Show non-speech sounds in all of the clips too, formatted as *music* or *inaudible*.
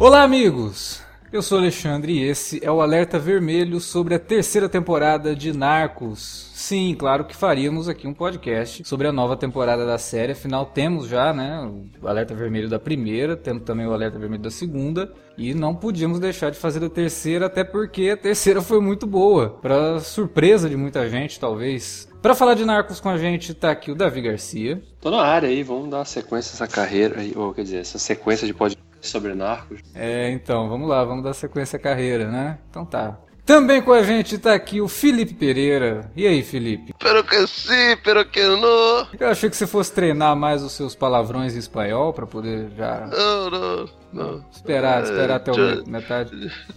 Olá, amigos! Eu sou Alexandre e esse é o Alerta Vermelho sobre a terceira temporada de Narcos. Sim, claro que faríamos aqui um podcast sobre a nova temporada da série, afinal temos já, né, o Alerta Vermelho da primeira, tendo também o Alerta Vermelho da segunda, e não podíamos deixar de fazer a terceira, até porque a terceira foi muito boa, para surpresa de muita gente, talvez. Para falar de Narcos com a gente, tá aqui o Davi Garcia. Tô na área aí, vamos dar uma sequência essa carreira, ou quer dizer, essa sequência de podcast sobre narcos. É, então, vamos lá, vamos dar sequência à carreira, né? Então tá. Também com a gente tá aqui o Felipe Pereira. E aí, Felipe? Pero que sim, pero que não. Eu achei que você fosse treinar mais os seus palavrões em espanhol para poder já. Não, não, não. Esperar, esperar até o metade.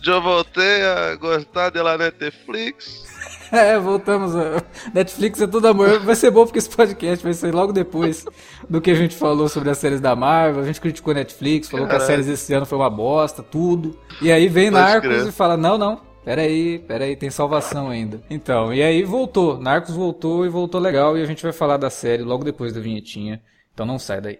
Eu voltei a gostar da Netflix. *laughs* É, voltamos. A... Netflix é tudo amor. Vai ser bom porque esse podcast vai sair logo depois do que a gente falou sobre as séries da Marvel. A gente criticou a Netflix, falou que as séries esse ano foi uma bosta, tudo. E aí vem Pode Narcos crer. e fala: não, não. Peraí, peraí, tem salvação ainda. Então, e aí voltou. Narcos voltou e voltou legal. E a gente vai falar da série logo depois da vinhetinha. Então não sai daí.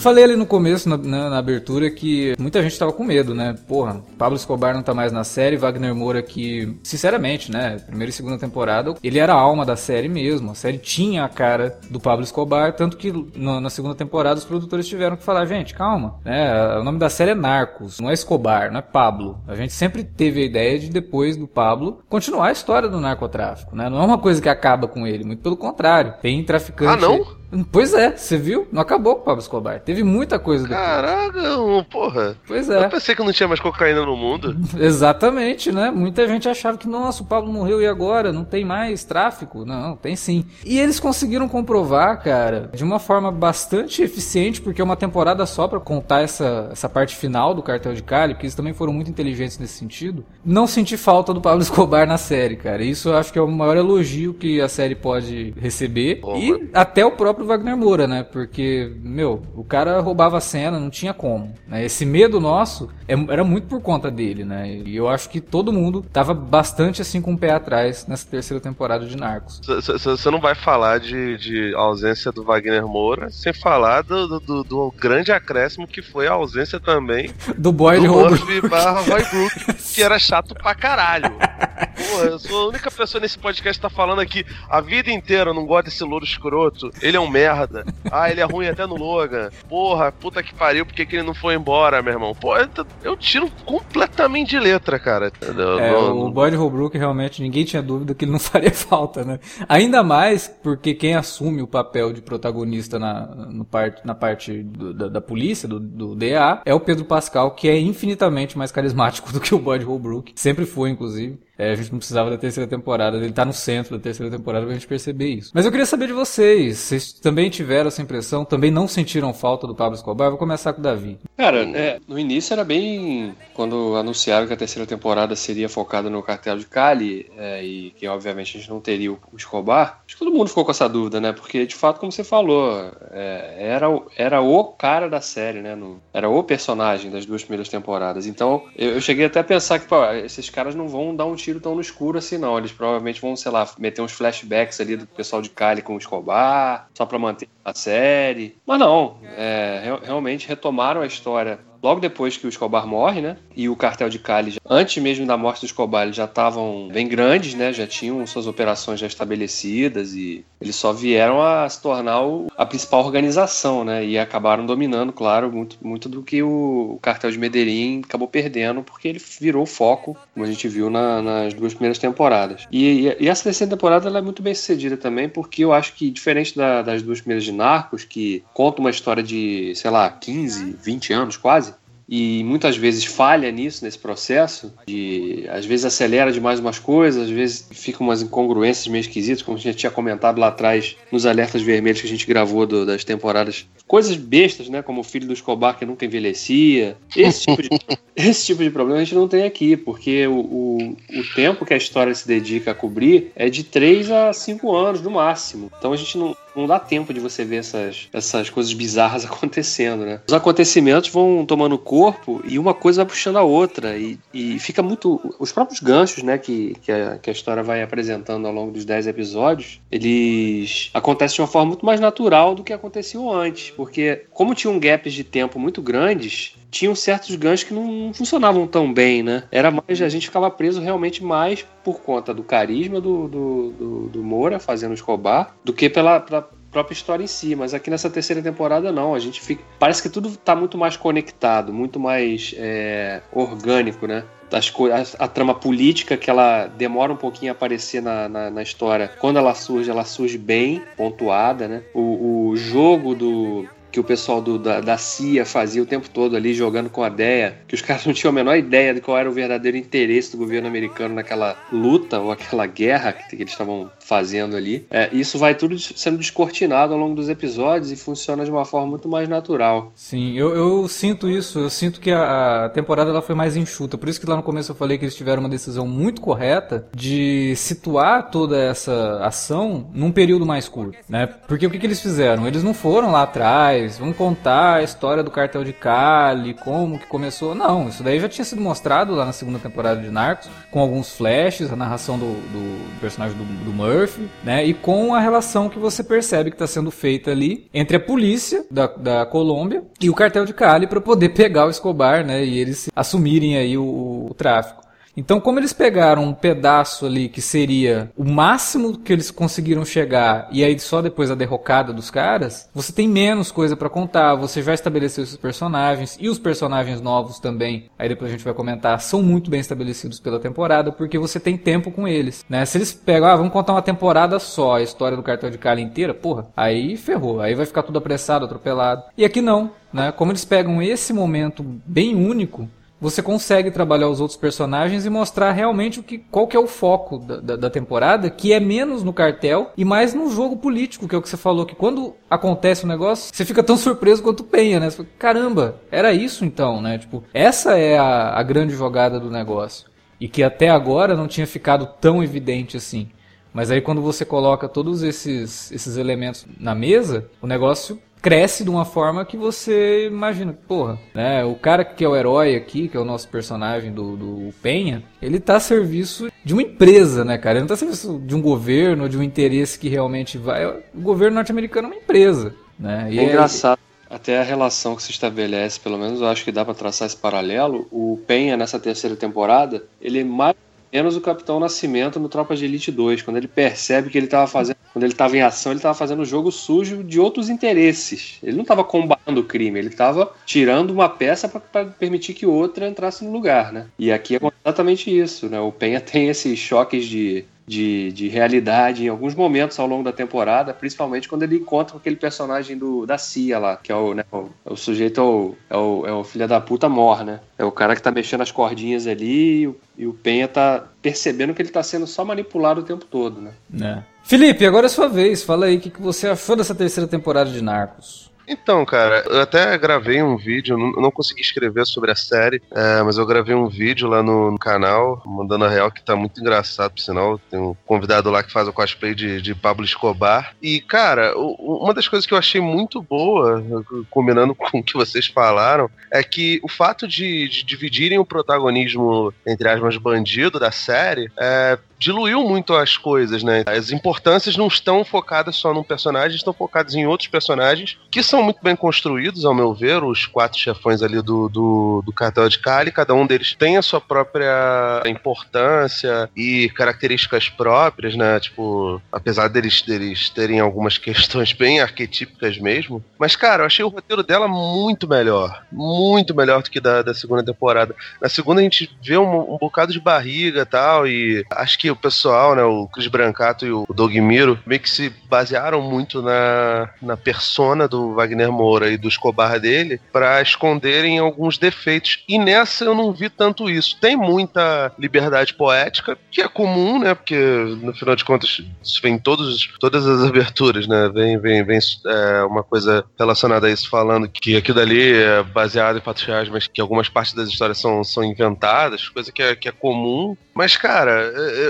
Eu falei ali no começo, na, na, na, abertura, que muita gente tava com medo, né? Porra, Pablo Escobar não tá mais na série, Wagner Moura que, sinceramente, né? Primeira e segunda temporada, ele era a alma da série mesmo. A série tinha a cara do Pablo Escobar, tanto que no, na segunda temporada os produtores tiveram que falar, gente, calma, né? O nome da série é Narcos, não é Escobar, não é Pablo. A gente sempre teve a ideia de, depois do Pablo, continuar a história do narcotráfico, né? Não é uma coisa que acaba com ele, muito pelo contrário. Tem traficante... Ah, não? Pois é, você viu? Não acabou com o Pablo Escobar. Teve muita coisa depois. Caraca, porra. Pois é. Eu pensei que não tinha mais cocaína no mundo. *laughs* Exatamente, né? Muita gente achava que, nossa, o Pablo morreu e agora? Não tem mais tráfico? Não, tem sim. E eles conseguiram comprovar, cara, de uma forma bastante eficiente, porque é uma temporada só para contar essa, essa parte final do Cartel de Cali, porque eles também foram muito inteligentes nesse sentido. Não senti falta do Pablo *laughs* Escobar na série, cara. Isso eu acho que é o maior elogio que a série pode receber. e até o próprio próprio Wagner Moura, né? Porque, meu, o cara roubava a cena, não tinha como. Né? Esse medo nosso é, era muito por conta dele, né? E eu acho que todo mundo tava bastante assim com o pé atrás nessa terceira temporada de Narcos. Você não vai falar de, de ausência do Wagner Moura sem falar do, do, do, grande acréscimo que foi a ausência também do Boy do Murphy barra Roy Brook, *laughs* que era chato pra caralho. Pô, eu sou a única pessoa nesse podcast que tá falando aqui a vida inteira, eu não gosto desse louro escroto. Ele é um merda. Ah, ele é ruim até no Logan. Porra, puta que pariu, por que, que ele não foi embora, meu irmão? Pô, eu tiro completamente de letra, cara. É, não, o Boyd Holbrook realmente ninguém tinha dúvida que ele não *laughs* faria falta, né? Ainda mais porque quem assume o papel de protagonista na, no part, na parte do, da, da, polícia, do, do DA, é o Pedro Pascal, que é infinitamente mais carismático *laughs* do que o Boyd Holbrook. Sempre foi, inclusive. É, a gente não precisava da terceira temporada, ele tá no centro da terceira temporada pra gente perceber isso. Mas eu queria saber de vocês, vocês também tiveram essa impressão, também não sentiram falta do Pablo Escobar? Vou começar com o Davi. Cara, é, no início era bem. Quando anunciaram que a terceira temporada seria focada no cartel de Cali, é, e que obviamente a gente não teria o Escobar, acho que todo mundo ficou com essa dúvida, né? Porque de fato, como você falou, é, era, era o cara da série, né? No, era o personagem das duas primeiras temporadas. Então eu, eu cheguei até a pensar que pô, esses caras não vão dar um tiro tiro tão no escuro assim, não. Eles provavelmente vão, sei lá, meter uns flashbacks ali do pessoal de Cali com o Escobar, só pra manter a série. Mas não, é, realmente retomaram a história logo depois que o Escobar morre, né? E o cartel de Cali, antes mesmo da morte do Escobar, eles já estavam bem grandes, né? Já tinham suas operações já estabelecidas e eles só vieram a se tornar a principal organização, né? E acabaram dominando, claro, muito, muito do que o, o cartel de Medellín acabou perdendo, porque ele virou foco, como a gente viu na, nas duas primeiras temporadas. E, e, e essa terceira temporada ela é muito bem sucedida também, porque eu acho que, diferente da, das duas primeiras de Narcos, que conta uma história de, sei lá, 15, 20 anos quase, e muitas vezes falha nisso, nesse processo, de às vezes acelera demais umas coisas, às vezes fica umas incongruências meio esquisitas, como a gente tinha comentado lá atrás nos alertas vermelhos que a gente gravou do, das temporadas. Coisas bestas, né? Como o filho do Escobar que nunca envelhecia. Esse tipo de, *laughs* esse tipo de problema a gente não tem aqui, porque o, o, o tempo que a história se dedica a cobrir é de 3 a 5 anos no máximo. Então a gente não, não dá tempo de você ver essas, essas coisas bizarras *laughs* acontecendo, né? Os acontecimentos vão tomando corpo e uma coisa vai puxando a outra e, e fica muito... Os próprios ganchos, né, que, que a, que, a, história vai apresentando ao longo dos 10 episódios, eles acontecem de uma forma muito mais natural do que aconteciam antes, porque como tinham gaps de tempo muito grandes, tinham certos ganchos que não funcionavam tão bem, né? Era mais, a gente ficava preso realmente mais por conta do carisma do, do, do, do Moura fazendo Escobar do que pela, pela própria história em si, mas aqui nessa terceira temporada não, a gente fica. Parece que tudo está muito mais conectado, muito mais é, orgânico, né? As a, a, trama política que ela demora um pouquinho a aparecer na, na, na história. Quando ela surge, ela surge bem pontuada, né? O, o jogo do, que o pessoal do, da, da, CIA fazia o tempo todo ali jogando com a DEA, que os *laughs* caras não tinham a menor ideia de qual era o verdadeiro interesse do governo americano naquela luta ou aquela guerra que, que eles estavam fazendo ali. É, isso vai tudo sendo descortinado ao longo dos episódios e funciona de uma forma muito mais natural. Sim, eu, eu sinto isso, eu sinto que a, a, temporada ela foi mais enxuta, por isso que lá no começo eu falei que eles tiveram uma decisão muito correta de situar toda essa ação num período mais curto, né? Porque o que, que eles fizeram? Eles não foram lá atrás vamos contar a história do cartel de Cali, como que começou. Não, isso daí já tinha sido mostrado lá na segunda temporada de Narcos, com alguns flashes, a narração do, do personagem do, do, Murphy, né? E com a relação que você percebe que está sendo feita ali entre a polícia da, da Colômbia e o cartel de Cali para poder pegar o Escobar, né? E eles assumirem aí o, o tráfico. Então, como eles pegaram um pedaço ali que seria o máximo que eles conseguiram chegar e aí só depois a derrocada dos caras, você tem menos coisa para contar, você já estabeleceu esses personagens e os personagens novos também, aí depois a gente vai comentar, são muito bem estabelecidos pela temporada porque você tem tempo com eles, né? Se eles pegam, ah, vamos contar uma temporada só, a história do cartão de Cali inteira, porra, aí ferrou, aí vai ficar tudo apressado, atropelado. E aqui não, né? Como eles pegam esse momento bem único, você consegue trabalhar os outros personagens e mostrar realmente o que, qual que é o foco da, da, da, temporada, que é menos no cartel e mais no jogo político, que é o que você falou, que quando acontece um negócio, você fica tão surpreso quanto Penha, né? Você fala, Caramba, era isso então, né? Tipo, essa é a, a grande jogada do negócio. E que até agora não tinha ficado tão evidente assim. Mas aí quando você coloca todos esses, esses elementos na mesa, o negócio cresce de uma forma que você imagina, porra, né? O cara que é o herói aqui, que é o nosso personagem do, do Penha, ele tá a serviço de uma empresa, né, cara? Ele não tá a serviço de um governo, de um interesse que realmente vai. O governo norte-americano é uma empresa, né? E é engraçado. Até a relação que se estabelece, pelo menos eu acho que dá para traçar esse paralelo. O Penha, nessa terceira temporada, ele é mais menos o Capitão Nascimento no Tropa de Elite 2, quando ele percebe que ele estava fazendo, quando ele estava em ação, ele estava fazendo jogo sujo de outros interesses. Ele não estava combatendo o crime, ele estava tirando uma peça para permitir que outra entrasse no lugar, né? E aqui é exatamente isso, né? O Penha tem esses choques de de, de realidade em alguns momentos ao longo da temporada, principalmente quando ele encontra aquele personagem do, da CIA lá, que é o, né, o, o sujeito, é o, é o, é o filho da puta mor, né? É o cara que tá mexendo as cordinhas ali e o, e o Penha tá percebendo que ele tá sendo só manipulado o tempo todo, né? É. Felipe, agora é sua vez. Fala aí o que, que você achou dessa terceira temporada de Narcos. Então, cara, eu até gravei um vídeo, não, não consegui escrever sobre a série, é, mas eu gravei um vídeo lá no, no, canal, mandando a real, que tá muito engraçado, por sinal. Tem um convidado lá que faz o cosplay de, de Pablo Escobar. E, cara, o, uma das coisas que eu achei muito boa, combinando *laughs* com o que vocês falaram, é que o fato de, de dividirem o protagonismo, entre aspas, bandido da série, é, diluiu muito as coisas, né? As importâncias não estão focadas só num personagem, estão focadas em outros personagens que são muito bem construídos, ao meu ver, os quatro chefões ali do, do, do cartel de Cali, cada um deles tem a sua própria importância e características próprias, né? Tipo, apesar deles, deles terem algumas questões bem arquetípicas mesmo. Mas, cara, eu achei o roteiro dela muito melhor. Muito melhor do que da, da segunda temporada. Na segunda a gente vê um, um bocado de barriga e tal, e acho que o pessoal, né, o Chris Brancato e o Doug Miro, meio que se basearam muito na, na persona do Wagner Moura e do Escobar dele para esconderem alguns defeitos. E nessa eu não vi tanto isso. Tem muita liberdade poética, que é comum, né? Porque no final de contas isso vem todos, todas as aberturas, né? Vem, vem, vem é, uma coisa relacionada a isso falando que aquilo dali é baseado em fatos reais, mas que algumas partes das histórias são, são inventadas, coisa que é, que é comum. Mas, cara,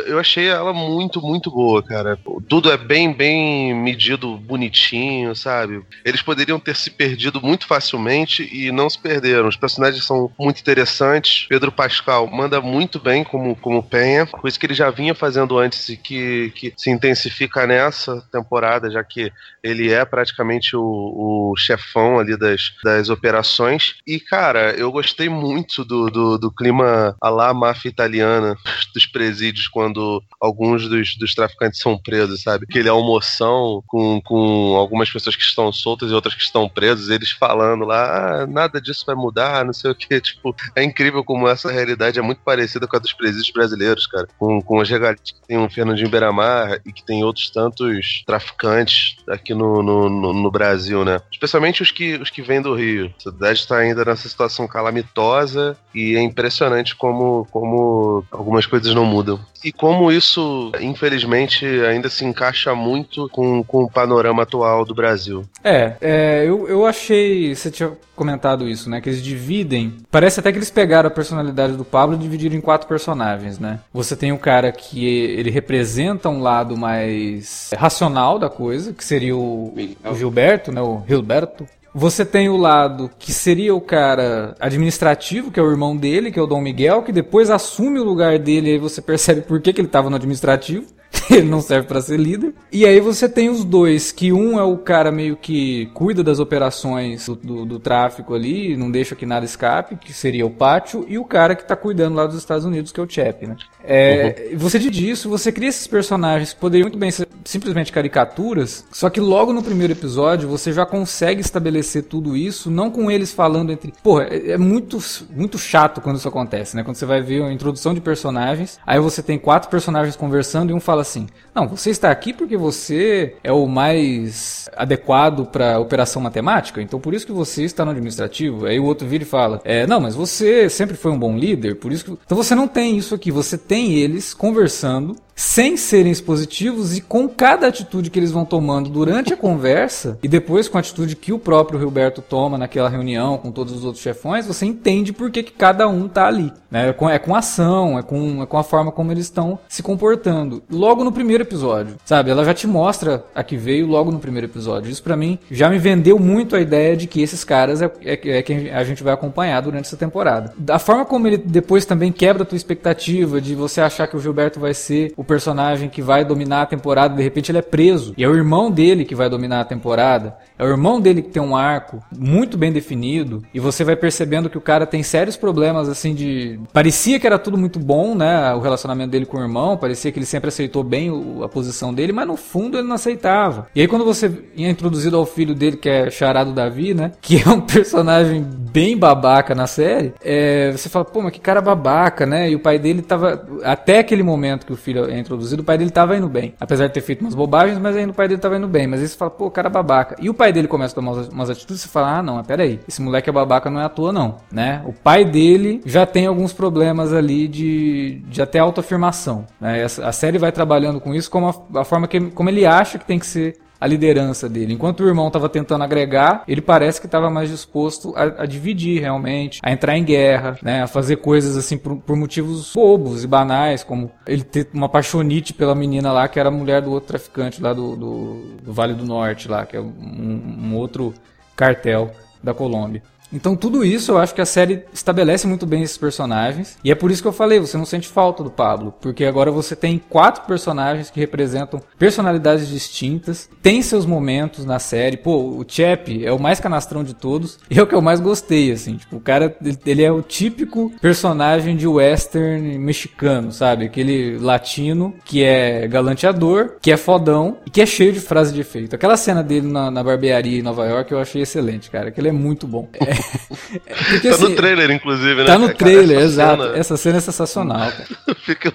eu achei ela muito, muito boa, cara. Tudo é bem, bem medido, bonitinho, sabe? Eles poderiam ter se perdido muito facilmente e não se perderam. Os personagens são muito interessantes. Pedro Pascal manda muito bem como, como Penha, coisa que ele já vinha fazendo antes e que, que se intensifica nessa temporada, já que ele é praticamente o, o chefão ali das, das operações. E, cara, eu gostei muito do, do, do clima a lá máfia italiana dos presídios quando alguns dos, dos traficantes são presos, sabe? Aquele almoção com, com algumas pessoas que estão soltas e outras que estão presas, eles falando lá, ah, nada disso vai mudar, não sei o que. Tipo, é incrível como essa realidade é muito parecida com a dos presídios brasileiros, cara. Com, com as que tem um Fernandinho Beiramar e que tem outros tantos traficantes aqui no, no, no, no Brasil, né? Especialmente os que, os que vêm do Rio. A cidade está ainda nessa situação calamitosa e é impressionante como, como algumas coisas não mudam. E como isso, infelizmente, ainda se encaixa muito com, com o panorama atual do Brasil. É, é eu, eu achei. Você tinha comentado isso, né? Que eles dividem. Parece até que eles pegaram a personalidade do Pablo e dividiram em quatro personagens, né? Você tem o cara que ele representa um lado mais racional da coisa, que seria o, o Gilberto, né? O Gilberto. Você tem o lado que seria o cara administrativo, que é o irmão dele, que é o Dom Miguel, que depois assume o lugar dele e aí você percebe por que, que ele estava no administrativo. *laughs* ele não serve para ser líder. E aí você tem os dois, que um é o cara meio que cuida das operações do, do, do tráfico ali, não deixa que nada escape, que seria o Pátio, e o cara que tá cuidando lá dos Estados Unidos, que é o Chap, né? É, uhum. Você diz você cria esses personagens que poderiam muito bem ser simplesmente caricaturas, só que logo no primeiro episódio você já consegue estabelecer tudo isso, não com eles falando entre. Porra, é, é muito, muito chato quando isso acontece, né? Quando você vai ver a introdução de personagens, aí você tem quatro personagens conversando e um fala assim: Não, você está aqui porque você é o mais adequado para operação matemática, então por isso que você está no administrativo. Aí o outro vira e fala: é, Não, mas você sempre foi um bom líder, por isso que. Então você não tem isso aqui, você tem eles conversando sem serem expositivos e com cada atitude que eles vão tomando durante a conversa e depois com a atitude que o próprio Gilberto toma naquela reunião com todos os outros chefões, você entende por que, que cada um tá ali. Né? É, com, é com ação, é com, é com a forma como eles estão se comportando. Logo no primeiro episódio, sabe? Ela já te mostra a que veio logo no primeiro episódio. Isso para mim já me vendeu muito a ideia de que esses caras é, é, é quem a gente vai acompanhar durante essa temporada. Da forma como ele depois também quebra a tua expectativa de você achar que o Gilberto vai ser o personagem que vai dominar a temporada, de repente ele é preso. E é o irmão dele que vai dominar a temporada. É o irmão dele que tem um arco muito bem definido. E você vai percebendo que o cara tem sérios problemas, assim, de. Parecia que era tudo muito bom, né? O relacionamento dele com o irmão. Parecia que ele sempre aceitou bem a posição dele, mas no fundo ele não aceitava. E aí quando você é introduzido ao filho dele, que é Charado Davi, né? Que é um *laughs* personagem bem babaca na série, é... você fala, pô, mas que cara babaca, né? E o pai dele tava. Até aquele momento que o filho introduzido, o pai dele tava indo bem. Apesar de ter feito umas bobagens, mas ainda o pai dele tava indo bem. Mas aí você fala, pô, cara é babaca. E o pai dele começa a tomar umas, atitudes você fala, ah, não, mas peraí, esse moleque é babaca não é à toa, não, né? O pai dele já tem alguns problemas ali de, de até autoafirmação, né? A, a série vai trabalhando com isso como a, a forma que, como ele acha que tem que ser a liderança dele. Enquanto o irmão estava tentando agregar, ele parece que estava mais disposto a, a, dividir realmente, a entrar em guerra, né, a fazer coisas assim por, por, motivos bobos e banais, como ele ter uma paixonite pela menina lá que era a mulher do outro traficante lá do, do, do Vale do Norte lá, que é um, um outro cartel da Colômbia. Então tudo isso eu acho que a série estabelece muito bem esses personagens. E é por isso que eu falei, você não sente falta do Pablo. Porque agora você tem quatro personagens que representam personalidades distintas, tem seus momentos na série. Pô, o Chap é o mais canastrão de todos e é o que eu mais gostei, assim. Tipo, o cara, ele é o típico personagem de western mexicano, sabe? Aquele latino que é galanteador, que é fodão e que é cheio de frase de efeito. Aquela cena dele na, na barbearia em Nova York eu achei excelente, cara. Aquele é muito bom. É, porque, tá assim, no trailer, inclusive, né? Tá no trailer, essa exato. Cena... Essa cena é sensacional, *laughs* cara. Fica...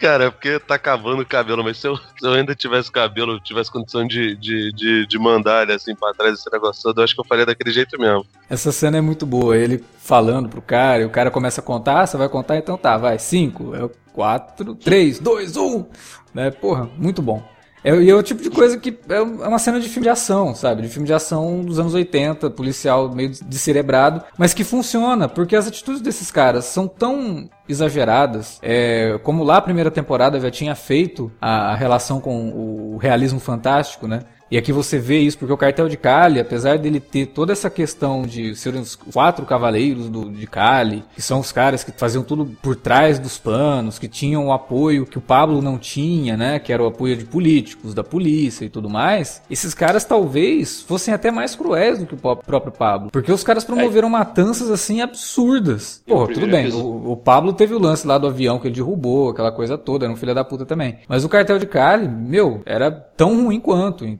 Cara, é porque tá acabando o cabelo, mas se eu, se eu ainda tivesse cabelo, tivesse condição de, de, de, de mandar ele assim pra trás esse negócio todo, eu acho que eu faria daquele jeito mesmo. Essa cena é muito boa, ele falando pro cara, e o cara começa a contar, ah, você vai contar, então tá, vai, cinco, é quatro, três, dois, um, né, porra, muito bom. É, e é o tipo de coisa que é, é uma cena de filme de ação, sabe? De filme de ação dos anos 80, policial meio descerebrado, mas que funciona, porque as atitudes desses caras são tão exageradas. É, como lá a primeira temporada já tinha feito a, a relação com o realismo fantástico, né? E aqui você vê isso, porque o cartel de Cali, apesar dele ter toda essa questão de serem os quatro cavaleiros do, de Cali, que são os caras que faziam tudo por trás dos panos, que tinham o apoio que o Pablo não tinha, né? Que era o apoio de políticos, da polícia e tudo mais. Esses caras talvez fossem até mais cruéis do que o próprio Pablo. Porque os caras promoveram é. matanças assim absurdas. Pô, tudo bem. O, o, Pablo teve o lance lá do avião que ele derrubou, aquela coisa toda, era um filho da puta também. Mas o cartel de Cali, meu, era tão ruim quanto. E,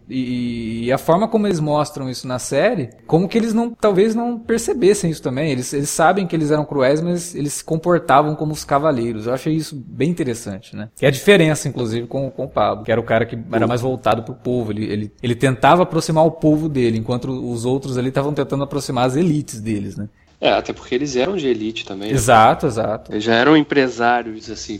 e, a forma como eles mostram isso na série, como que eles não, talvez não percebessem isso também. Eles, eles sabem que eles eram cruéis, mas eles se comportavam como os cavaleiros. Eu achei isso bem interessante, né? E a diferença, inclusive, com, com o Pablo, que era o cara que era mais voltado pro povo. Ele, ele, ele tentava aproximar o povo dele, enquanto os outros ali estavam tentando aproximar as elites deles, né? É, até porque eles eram de elite também. Né? Exato, né? exato. Eles já eram empresários, assim,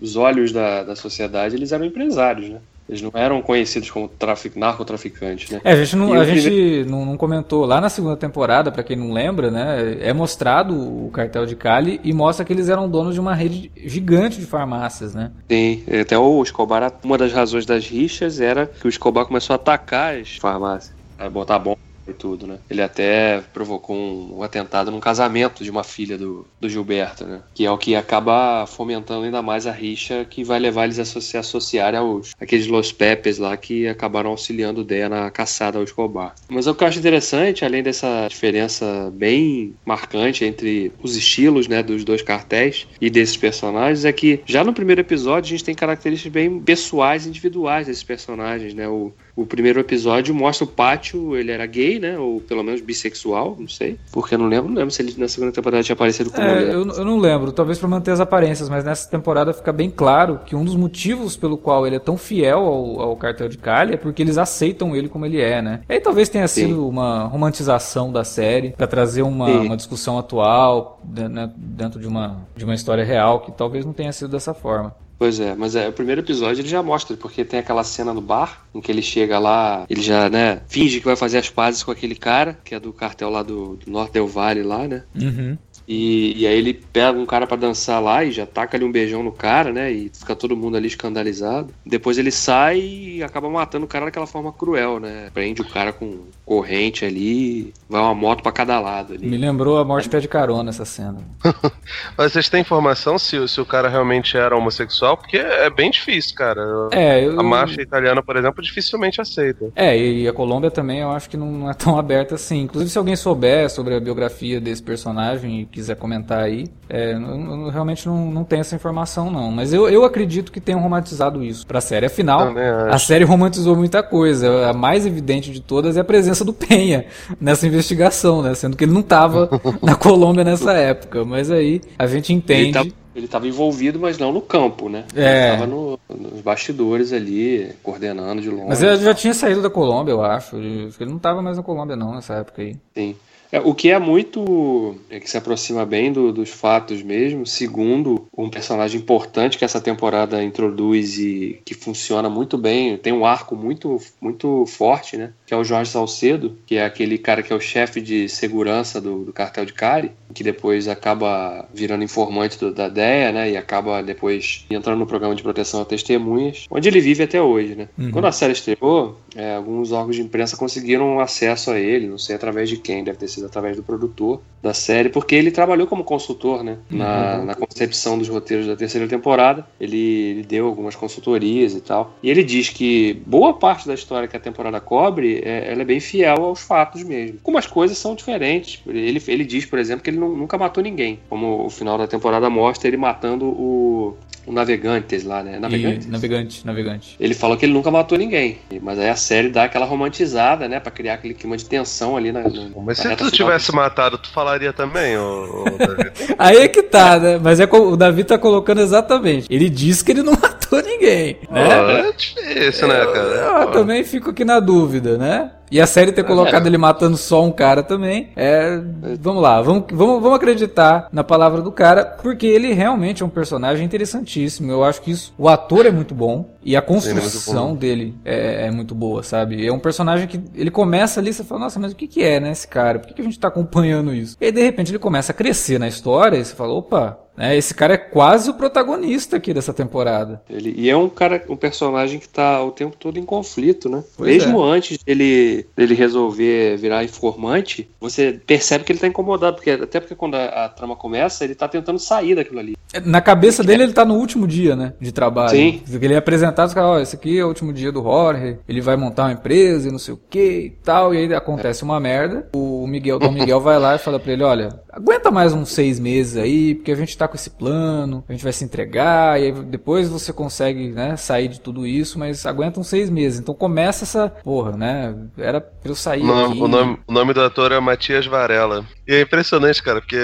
os olhos da, da sociedade, eles eram empresários, né? Eles não eram conhecidos como trafic, narcotraficantes, né? É, a gente, não, a gente não, não, comentou. Lá na segunda temporada, para quem não lembra, né? É mostrado o cartel de Cali e mostra que eles eram donos de uma rede gigante de farmácias, né? Sim, até o Escobar, uma das razões das rixas era que o Escobar começou a atacar as farmácias, a botar bomba e tudo, né? Ele até provocou um, um, atentado num casamento de uma filha do, do Gilberto, né? Que é o que acaba fomentando ainda mais a rixa que vai levar eles a se associarem aos aqueles Los Pepes lá que acabaram auxiliando o Dea na caçada ao Escobar. Mas o que eu acho interessante, além dessa diferença bem marcante entre os estilos, né, dos dois cartéis e desses personagens, é que já no primeiro episódio a gente tem características bem pessoais, individuais desses personagens, né? O, o primeiro episódio mostra o Pátio, ele era gay, né? Ou pelo menos bissexual, não sei. Porque eu não lembro, não lembro se ele na segunda temporada tinha aparecido como é. Eu, eu não lembro, talvez para manter as aparências, mas nessa temporada fica bem claro que um dos motivos pelo qual ele é tão fiel ao, ao cartel de Cali é porque eles aceitam ele como ele é, né? E aí talvez tenha Sim. sido uma romantização da série para trazer uma, uma, discussão atual né, dentro de uma, de uma história real que talvez não tenha sido dessa forma. Pois é, mas é, o primeiro episódio ele já mostra, porque tem aquela cena no bar, em que ele chega lá, ele já, né, finge que vai fazer as pazes com aquele cara, que é do cartel lá do, do Norte Del Vale lá, né? Uhum. E, e, aí ele pega um cara para dançar lá e já taca ali um beijão no cara, né? E fica todo mundo ali escandalizado. Depois ele sai e acaba matando o cara daquela forma cruel, né? Prende o cara com corrente ali, vai uma moto para cada lado ali. Me lembrou a morte pé de carona essa cena. *laughs* Mas vocês têm informação se, se o cara realmente era homossexual? Porque é bem difícil, cara. É, eu... A marcha italiana, por exemplo, dificilmente aceita. É, e a Colômbia também eu acho que não, não é tão *laughs* aberta assim. Inclusive, se alguém souber sobre a biografia desse personagem quiser comentar aí, é, eu, eu realmente não, não tenho essa informação, não. Mas eu, eu acredito que tenham romantizado isso pra série. Afinal, a série romantizou muita coisa. A mais evidente de todas é a presença do Penha nessa investigação, né? Sendo que ele não estava *laughs* na Colômbia nessa época. Mas aí a gente entende. Ele tá ele estava envolvido, mas não no campo, né? É. Ele estava no, nos bastidores ali, coordenando de longe. Mas ele já tinha saído da Colômbia, eu acho. Ele não estava mais na Colômbia, não, nessa época aí. Sim. É, o que é muito. É que se aproxima bem do, dos fatos mesmo, segundo um personagem importante que essa temporada introduz e que funciona muito bem, tem um arco muito, muito forte, né? Que é o Jorge Salcedo, que é aquele cara que é o chefe de segurança do, do cartel de Cali. que depois acaba virando informante do, da DEA, né? E acaba depois entrando no programa de proteção a testemunhas, onde ele vive até hoje, né? Uhum. Quando a série estreou, é, alguns órgãos de imprensa conseguiram acesso a ele, não sei através de quem, deve ter sido através do produtor da série, porque ele trabalhou como consultor, né? Na, uhum. na concepção dos roteiros da terceira temporada. Ele, ele, deu algumas consultorias e tal. E ele diz que boa parte da história que a temporada cobre, é, ela é bem fiel aos fatos mesmo. Algumas coisas são diferentes. Ele, ele diz, por exemplo, que ele não, nunca matou ninguém. Como o final da temporada mostra ele matando o, o Navegantes lá, né? Navegantes? E, navegante, navegante. Ele falou que ele nunca matou ninguém. Mas aí a série dá aquela romantizada, né? Pra criar aquele clima de tensão ali na. na mas se tu tivesse matado, tu falaria também, ô, ô *laughs* Aí é que tá, né? Mas é o Davi tá colocando exatamente. Ele disse que ele não *laughs* matou ninguém, né? é difícil, né, cara? Eu, eu também fico aqui na dúvida, né? E a série ter colocado é. ele matando só um cara também. É. Vamos lá, vamos, vamos, vamos acreditar na palavra do cara, porque ele realmente é um personagem interessantíssimo. Eu acho que isso. O ator é muito bom. E a construção Sim, é dele é, é, muito boa, sabe? É um personagem que ele começa ali, você fala, nossa, mas o que, que é, né, esse cara? Por que, que a gente tá acompanhando isso? E aí, de repente, ele começa a crescer na história e você fala, opa, né? Esse cara é quase o protagonista aqui dessa temporada. Ele, e é um cara, um personagem que tá o tempo todo em conflito, né? Pois Mesmo é. antes dele, dele resolver virar informante, você percebe que ele tá incomodado, porque até porque quando a, a trama começa, ele tá tentando sair daquilo ali. É, na cabeça dele, ele tá no último dia, né? De trabalho. Sim. Ele é apresentado, os caras, ó, esse aqui é o último dia do Jorge, ele vai montar uma empresa e não sei o que e tal, e aí acontece é. uma merda. O Miguel, Dom *laughs* Miguel vai lá e fala pra ele, olha, aguenta mais uns seis meses aí, porque a gente tá com esse plano, a gente vai se entregar, e aí depois você consegue, né, sair de tudo isso, mas aguenta uns seis meses. Então começa essa, porra, né, era pra eu sair o nome, o nome, o nome do ator é Matias Varela. E é impressionante, cara, porque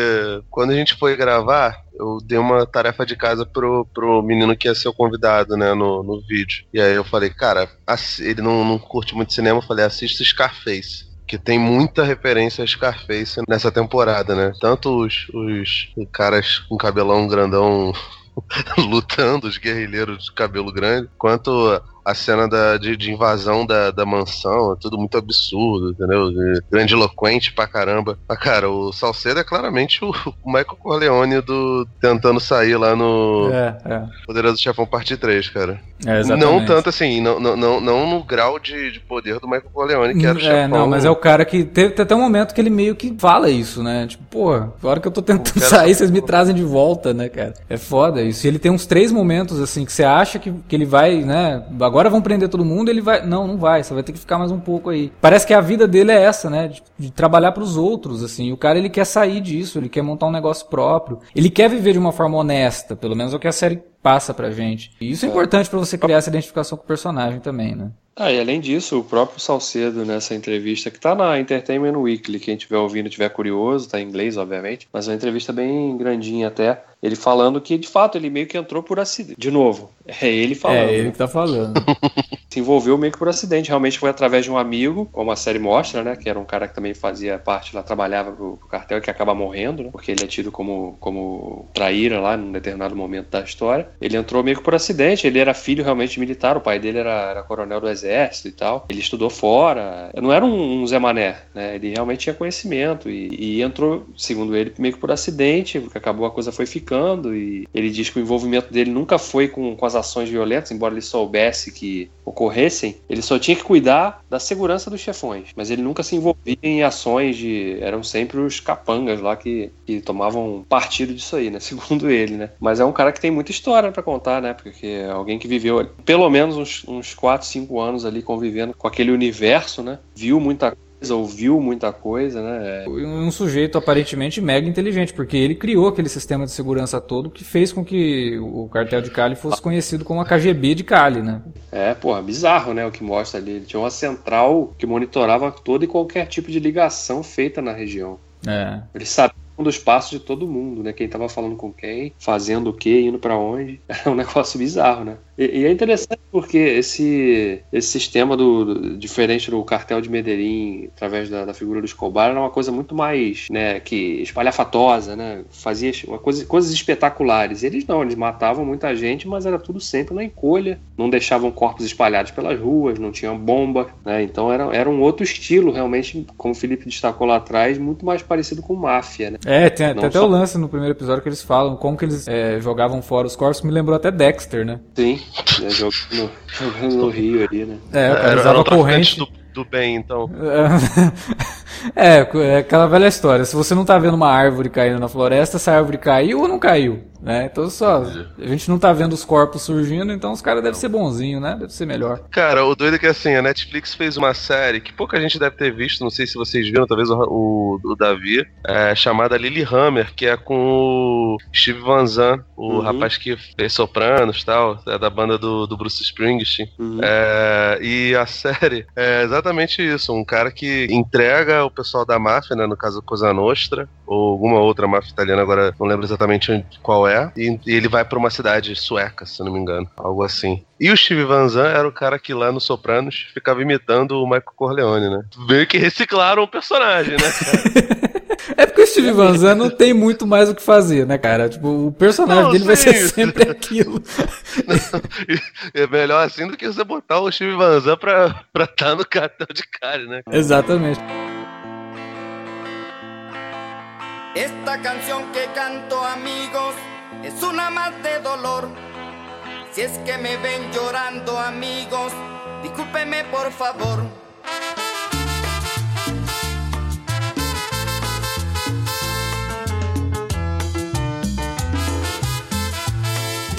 quando a gente foi gravar, eu dei uma tarefa de casa pro, pro menino que ia ser o convidado, né, no, no vídeo. E aí eu falei, cara, ele não, não curte muito cinema, eu falei, assista Scarface que tem muita referência a Scarface nessa temporada, né? Tanto os, os caras com cabelão grandão *laughs* lutando, os guerrilheiros de cabelo grande, quanto a cena da, de, de, invasão da, da mansão, é tudo muito absurdo, entendeu? Grandiloquente pra caramba. Ah, cara, o Salcedo é claramente o, Michael Corleone do tentando sair lá no é, é. Poderoso Chefão Parte 3, cara. É, não tanto assim, não, não, não, não no grau de, de, poder do Michael Corleone, que era o é, chefão. Não, mas é o cara que teve até um momento que ele meio que fala isso, né? Tipo, pô, a hora que eu tô tentando sair, vocês me trazem de volta, né, cara? É foda isso. E ele tem uns três momentos, assim, que você acha que, que ele vai, né? Agora vão prender todo mundo, ele vai. Não, não vai, você vai ter que ficar mais um pouco aí. Parece que a vida dele é essa, né? De, de trabalhar para os outros, assim. O cara, ele quer sair disso, ele quer montar um negócio próprio. Ele quer viver de uma forma honesta, pelo menos é o que a série passa pra gente. E isso é, é. importante para você criar essa identificação com o personagem também, né? Ah, e além disso, o próprio Salcedo nessa entrevista, que está na Entertainment Weekly, quem estiver ouvindo estiver curioso, está em inglês, obviamente, mas é uma entrevista bem grandinha até, ele falando que, de fato, ele meio que entrou por acidente. De novo, é ele falando. É ele que tá falando. *laughs* Se envolveu meio que por acidente. Realmente foi através de um amigo, como a série mostra, né? Que era um cara que também fazia parte lá, trabalhava pro, pro cartel e que acaba morrendo, né? Porque ele é tido como, como traíra lá num determinado momento da história. Ele entrou meio que por acidente. Ele era filho realmente militar, o pai dele era, era coronel do exército e tal. Ele estudou fora. Não era um, um Zé Mané, né? Ele realmente tinha conhecimento e, e entrou, segundo ele, meio que por acidente, porque acabou a coisa foi ficando e ele diz que o envolvimento dele nunca foi com, com as ações violentas, embora ele soubesse que ocorressem, ele só tinha que cuidar da segurança dos chefões, mas ele nunca se envolvia em ações de. eram sempre os capangas lá que, que tomavam partido disso aí, né? *laughs* Segundo ele, né? Mas é um cara que tem muita história para contar, né? Porque é alguém que viveu pelo menos uns, uns 4, 5 anos ali convivendo com aquele universo, né? Viu muita coisa ouviu muita coisa, né? Um sujeito aparentemente mega inteligente, porque ele criou aquele sistema de segurança todo que fez com que o cartel de Cali fosse conhecido como a KGB de Cali, né? É, porra, bizarro, né? O que mostra ali. Ele tinha uma central que monitorava todo e qualquer tipo de ligação feita na região. É. Ele sabia dos passos de todo mundo, né? Quem tava falando com quem, fazendo o que, indo para onde. Era *laughs* um negócio bizarro, né? E, e, é interessante porque esse, esse sistema do, do, diferente do cartel de Medellín, através da, da, figura do Escobar, era uma coisa muito mais, né, que espalhafatosa, né? Fazia uma coisa, coisas espetaculares. Eles não, eles matavam muita gente, mas era tudo sempre na encolha, não deixavam corpos espalhados pelas ruas, não tinham bomba, né? Então era, era um outro estilo, realmente, como o Felipe destacou lá atrás, muito mais parecido com máfia, né? É, tem, tem até só... o lance no primeiro episódio que eles falam como que eles é, jogavam fora os corpos, me lembrou até Dexter, né? Sim, é, jogando, *laughs* jogando no Rio ali, né? É, o cara era, usava corrente. Do, do bem, então. *laughs* É, é, aquela velha história. Se você não tá vendo uma árvore caindo na floresta, essa árvore caiu ou não caiu? Né? Então só, a gente não tá vendo os corpos surgindo, então os caras devem ser bonzinhos, né? Deve ser melhor. Cara, o doido é que assim, a Netflix fez uma série que pouca gente deve ter visto, não sei se vocês viram, talvez o, o, o Davi, é, chamada Lily Hammer, que é com o Steve Van Zandt, o uhum. rapaz que fez Sopranos e tal, é da banda do, do Bruce Springsteen. Uhum. É, e a *laughs* série é exatamente isso, um cara que entrega o pessoal da máfia, né, no caso Cosa Nostra, ou alguma outra máfia italiana, agora não lembro exatamente qual é, e, e ele vai para uma cidade sueca, se não me engano, algo assim. E o Steve Van Zandt era o cara que lá no Sopranos ficava imitando o Michael Corleone, né? Meio que reciclaram o personagem, né? *laughs* É porque o Steve Van Zandt não tem muito mais o que fazer, né, cara? Tipo, o personagem não, dele vai ser sempre aquilo. Não, *laughs* é melhor assim do que você botar o Steve Van Zandt pra estar tá no cartel de cara, né? Exatamente. Esta canción que canto amigos es una más de dolor. Si es que me ven llorando amigos, discúlpeme por favor.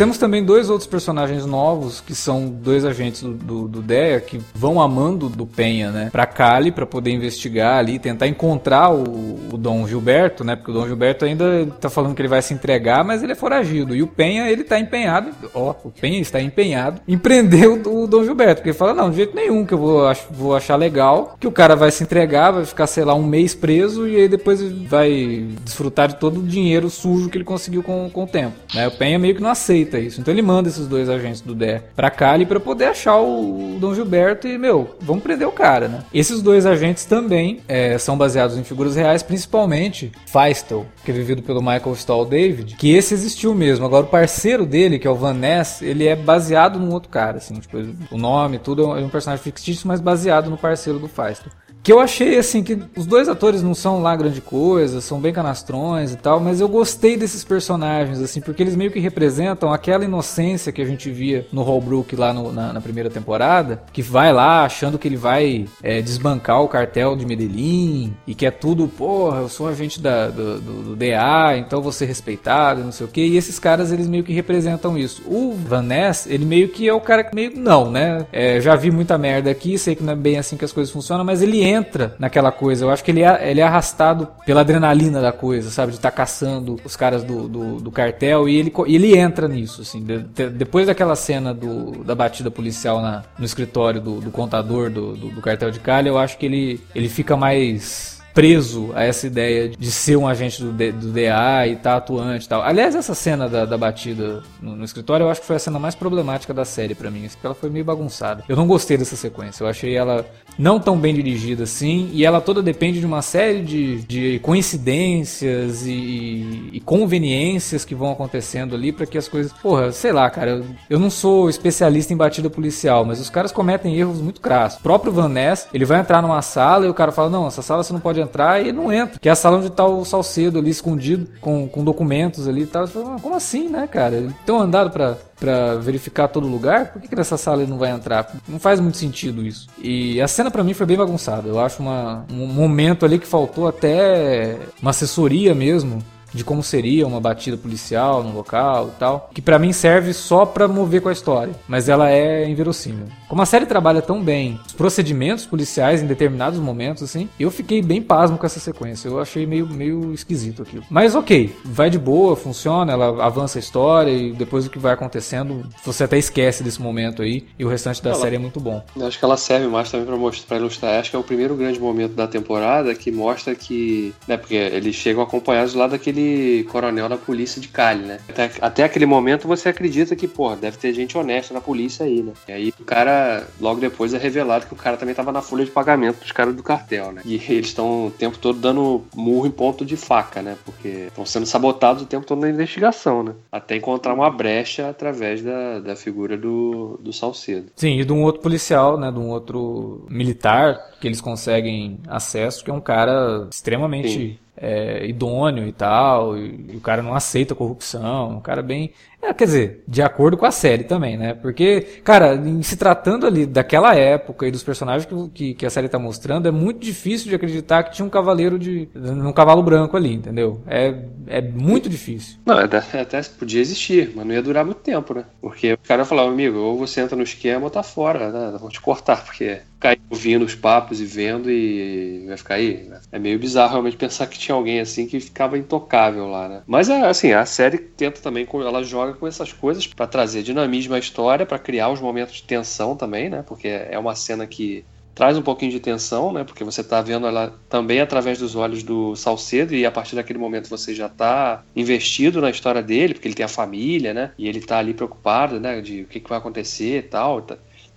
Temos também dois outros personagens novos, que são dois agentes do, do, do DEA, que vão amando do Penha, né? Pra Cali, para poder investigar ali, tentar encontrar o, o, Dom Gilberto, né? Porque o Dom Gilberto ainda tá falando que ele vai se entregar, mas ele é foragido. E o Penha, ele tá empenhado, ó, o Penha está empenhado em prender o, o Dom Gilberto. Porque ele fala, não, de jeito nenhum, que eu vou, ach, vou achar legal, que o cara vai se entregar, vai ficar, sei lá, um mês preso e aí depois vai desfrutar de todo o dinheiro sujo que ele conseguiu com, com o tempo. Né? O Penha meio que não aceita aceita isso. Então ele manda esses dois agentes do DEA pra Cali para poder achar o Dom Gilberto e, meu, vamos prender o cara, né? Esses dois agentes também é, são baseados em figuras reais, principalmente Feistel, que é vivido pelo Michael Stahl David, que esse existiu mesmo. Agora o parceiro dele, que é o Van Ness, ele é baseado num outro cara, assim, tipo, o nome, tudo é um personagem fictício, mas baseado no parceiro do Feistel. Que eu achei assim que os dois atores não são lá grande coisa, são bem canastrões e tal, mas eu gostei desses personagens assim, porque eles meio que representam aquela inocência que a gente via no Holbrook lá no, na, na, primeira temporada, que vai lá achando que ele vai é, desbancar o cartel de Medellín e que é tudo, porra, eu sou agente da, do, do, do DA, então vou ser respeitado, não sei o que. E esses caras eles meio que representam isso. O Van Ness, ele meio que é o cara que meio não, né? É, já vi muita merda aqui, sei que não é bem assim que as coisas funcionam, mas ele entra naquela coisa. Eu acho que ele é, ele é arrastado pela adrenalina da coisa, sabe? De estar tá caçando os caras do, do, do, cartel e ele, ele entra nisso, assim. De, de, depois daquela cena do, da batida policial na, no escritório do, do contador do, do, do cartel de Cali, eu acho que ele, ele fica mais preso a essa ideia de ser um agente do, do DA e tá atuante e tal. Aliás, essa cena da, da batida no, no, escritório eu acho que foi a cena mais problemática da série para mim, porque ela foi meio bagunçada. Eu não gostei dessa sequência, eu achei ela não tão bem dirigida assim, e ela toda depende de uma série de, de coincidências e, e conveniências que vão acontecendo ali para que as coisas. Porra, sei lá, cara, eu, eu, não sou especialista em batida policial, mas os caras cometem erros muito crassos. O próprio Van Ness, ele vai entrar numa sala e o cara fala: Não, essa sala você não pode entrar, e não entra, que é a sala onde tá o Salcedo ali escondido com, com documentos ali e tal. Fala, como assim, né, cara? Ele tem um andado pra para verificar todo lugar, por que, que nessa sala ele não vai entrar? Não faz muito sentido isso. E a cena para mim foi bem bagunçada. Eu acho uma, um momento ali que faltou até uma assessoria mesmo de como seria uma batida policial no local e tal, que para mim serve só para mover com a história, mas ela é inverossímil. Como a série trabalha tão bem os procedimentos policiais em determinados momentos assim, eu fiquei bem pasmo com essa sequência. Eu achei meio meio esquisito aquilo. Mas OK, vai de boa, funciona, ela avança a história e depois o que vai acontecendo, você até esquece desse momento aí e o restante da ela, série é muito bom. Acho que ela serve mais também para mostrar, pra ilustrar, acho que é o primeiro grande momento da temporada que mostra que, né, porque eles chegam acompanhados lá daquele aquele coronel da polícia de Cali, né? Até, até aquele momento você acredita que, pô, deve ter gente honesta na polícia aí, né? E aí o cara, logo depois é revelado que o cara também tava na folha de pagamento dos caras do cartel, né? E eles estão o tempo todo dando murro em ponto de faca, né? Porque estão sendo sabotados o tempo todo na investigação, né? Até encontrar uma brecha através da, da figura do, do Salcedo. Sim, e de um outro policial, né? De um outro militar que eles conseguem acesso, que é um cara extremamente é, idôneo e tal, e, e, o cara não aceita corrupção, um cara bem. É, quer dizer, de acordo com a série também, né? Porque, cara, em se tratando ali daquela época e dos personagens que, que, que, a série tá mostrando, é muito difícil de acreditar que tinha um cavaleiro de. um cavalo branco ali, entendeu? É, é muito difícil. Não, até, até podia existir, mas não ia durar muito tempo, né? Porque o cara falava, amigo, ou você entra no esquema ou tá fora, né? Vão te cortar, porque cair ouvindo os papos e vendo e vai ficar aí. É meio bizarro realmente pensar que tinha alguém assim que ficava intocável lá, né? Mas assim, a série tenta também, ela joga com essas coisas para trazer dinamismo à história, para criar os momentos de tensão também, né? Porque é uma cena que traz um pouquinho de tensão, né? Porque você está vendo ela também através dos olhos do Salcedo e a partir daquele momento você já está investido na história dele, porque ele tem a família, né? E ele está ali preocupado, né? De o que, que vai acontecer e tal.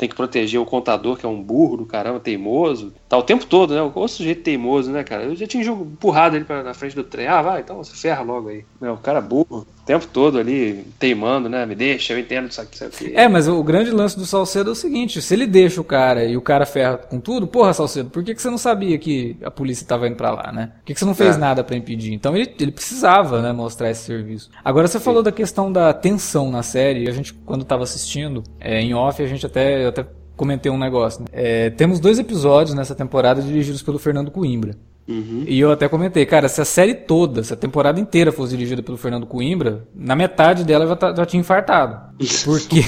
Tem que proteger o contador, que é um burro do caramba, teimoso. Tá o tempo todo, né? O sujeito teimoso, né, cara? Eu já tinha empurrado ele pra, na frente do trem. Ah, vai, então você ferra logo aí. Não, o cara é burro o tempo todo ali teimando, né? Me deixa, eu entendo isso aqui, isso aqui. É, mas o grande lance do Salcedo é o seguinte: se ele deixa o cara e o cara ferra com tudo, porra, Salcedo, por que, que você não sabia que a polícia tava indo pra lá, né? Por que, que você não fez é. nada para impedir? Então ele, ele precisava, né, mostrar esse serviço. Agora você Sim. falou da questão da tensão na série, a gente, quando tava assistindo, é, em off, a gente até, até comentei um negócio. Né? É, temos dois episódios nessa temporada dirigidos pelo Fernando Coimbra. Uhum. E eu até comentei, cara, se a série toda, se a temporada inteira fosse dirigida pelo Fernando Coimbra, na metade dela já, tá, já tinha infartado. Porque,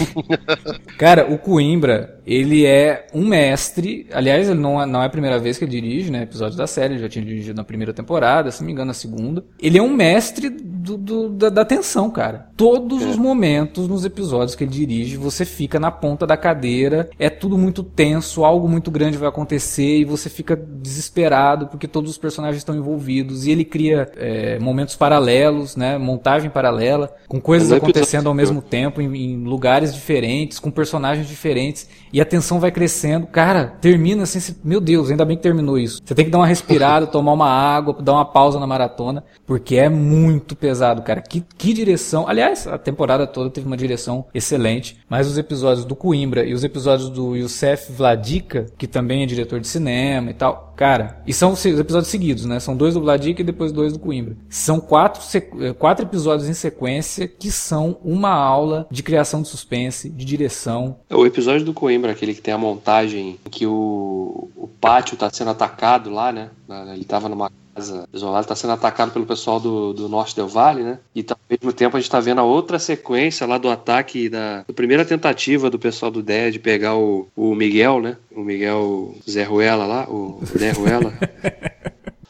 *laughs* cara, o Coimbra, ele é um mestre. Aliás, ele não é, não é a primeira vez que ele dirige, né? Episódio da série, ele já tinha dirigido na primeira temporada, se não me engano, na segunda. Ele é um mestre do, do da, da tensão, cara. Todos é. os momentos nos episódios que ele dirige, você fica na ponta da cadeira, é tudo muito tenso, algo muito grande vai acontecer e você fica desesperado porque todos os personagens estão envolvidos. E ele cria é, momentos paralelos, né? Montagem paralela, com coisas acontecendo ao mesmo tempo em em lugares diferentes, com personagens diferentes, e a tensão vai crescendo. Cara, termina assim, meu Deus, ainda bem que terminou isso. Você tem que dar uma respirada, *laughs* tomar uma água, dar uma pausa na maratona, porque é muito pesado, cara. Que, que direção. Aliás, a temporada toda teve uma direção excelente, mas os episódios do Coimbra e os episódios do Youssef Vladika, que também é diretor de cinema e tal, cara, e são os episódios seguidos, né? São dois do Vladika e depois dois do Coimbra. São quatro, quatro episódios em sequência que são uma aula de criação de suspense, de direção. O episódio do Coimbra, aquele que tem a montagem em que o, o pátio está sendo atacado lá, né? Ele estava numa casa isolada, está sendo atacado pelo pessoal do, do norte do Vale, né? E tá, ao mesmo tempo a gente está vendo a outra sequência lá do ataque da, da primeira tentativa do pessoal do DEA de pegar o, o Miguel, né? O Miguel Zé Ruela lá, o Zé Ruela. *laughs*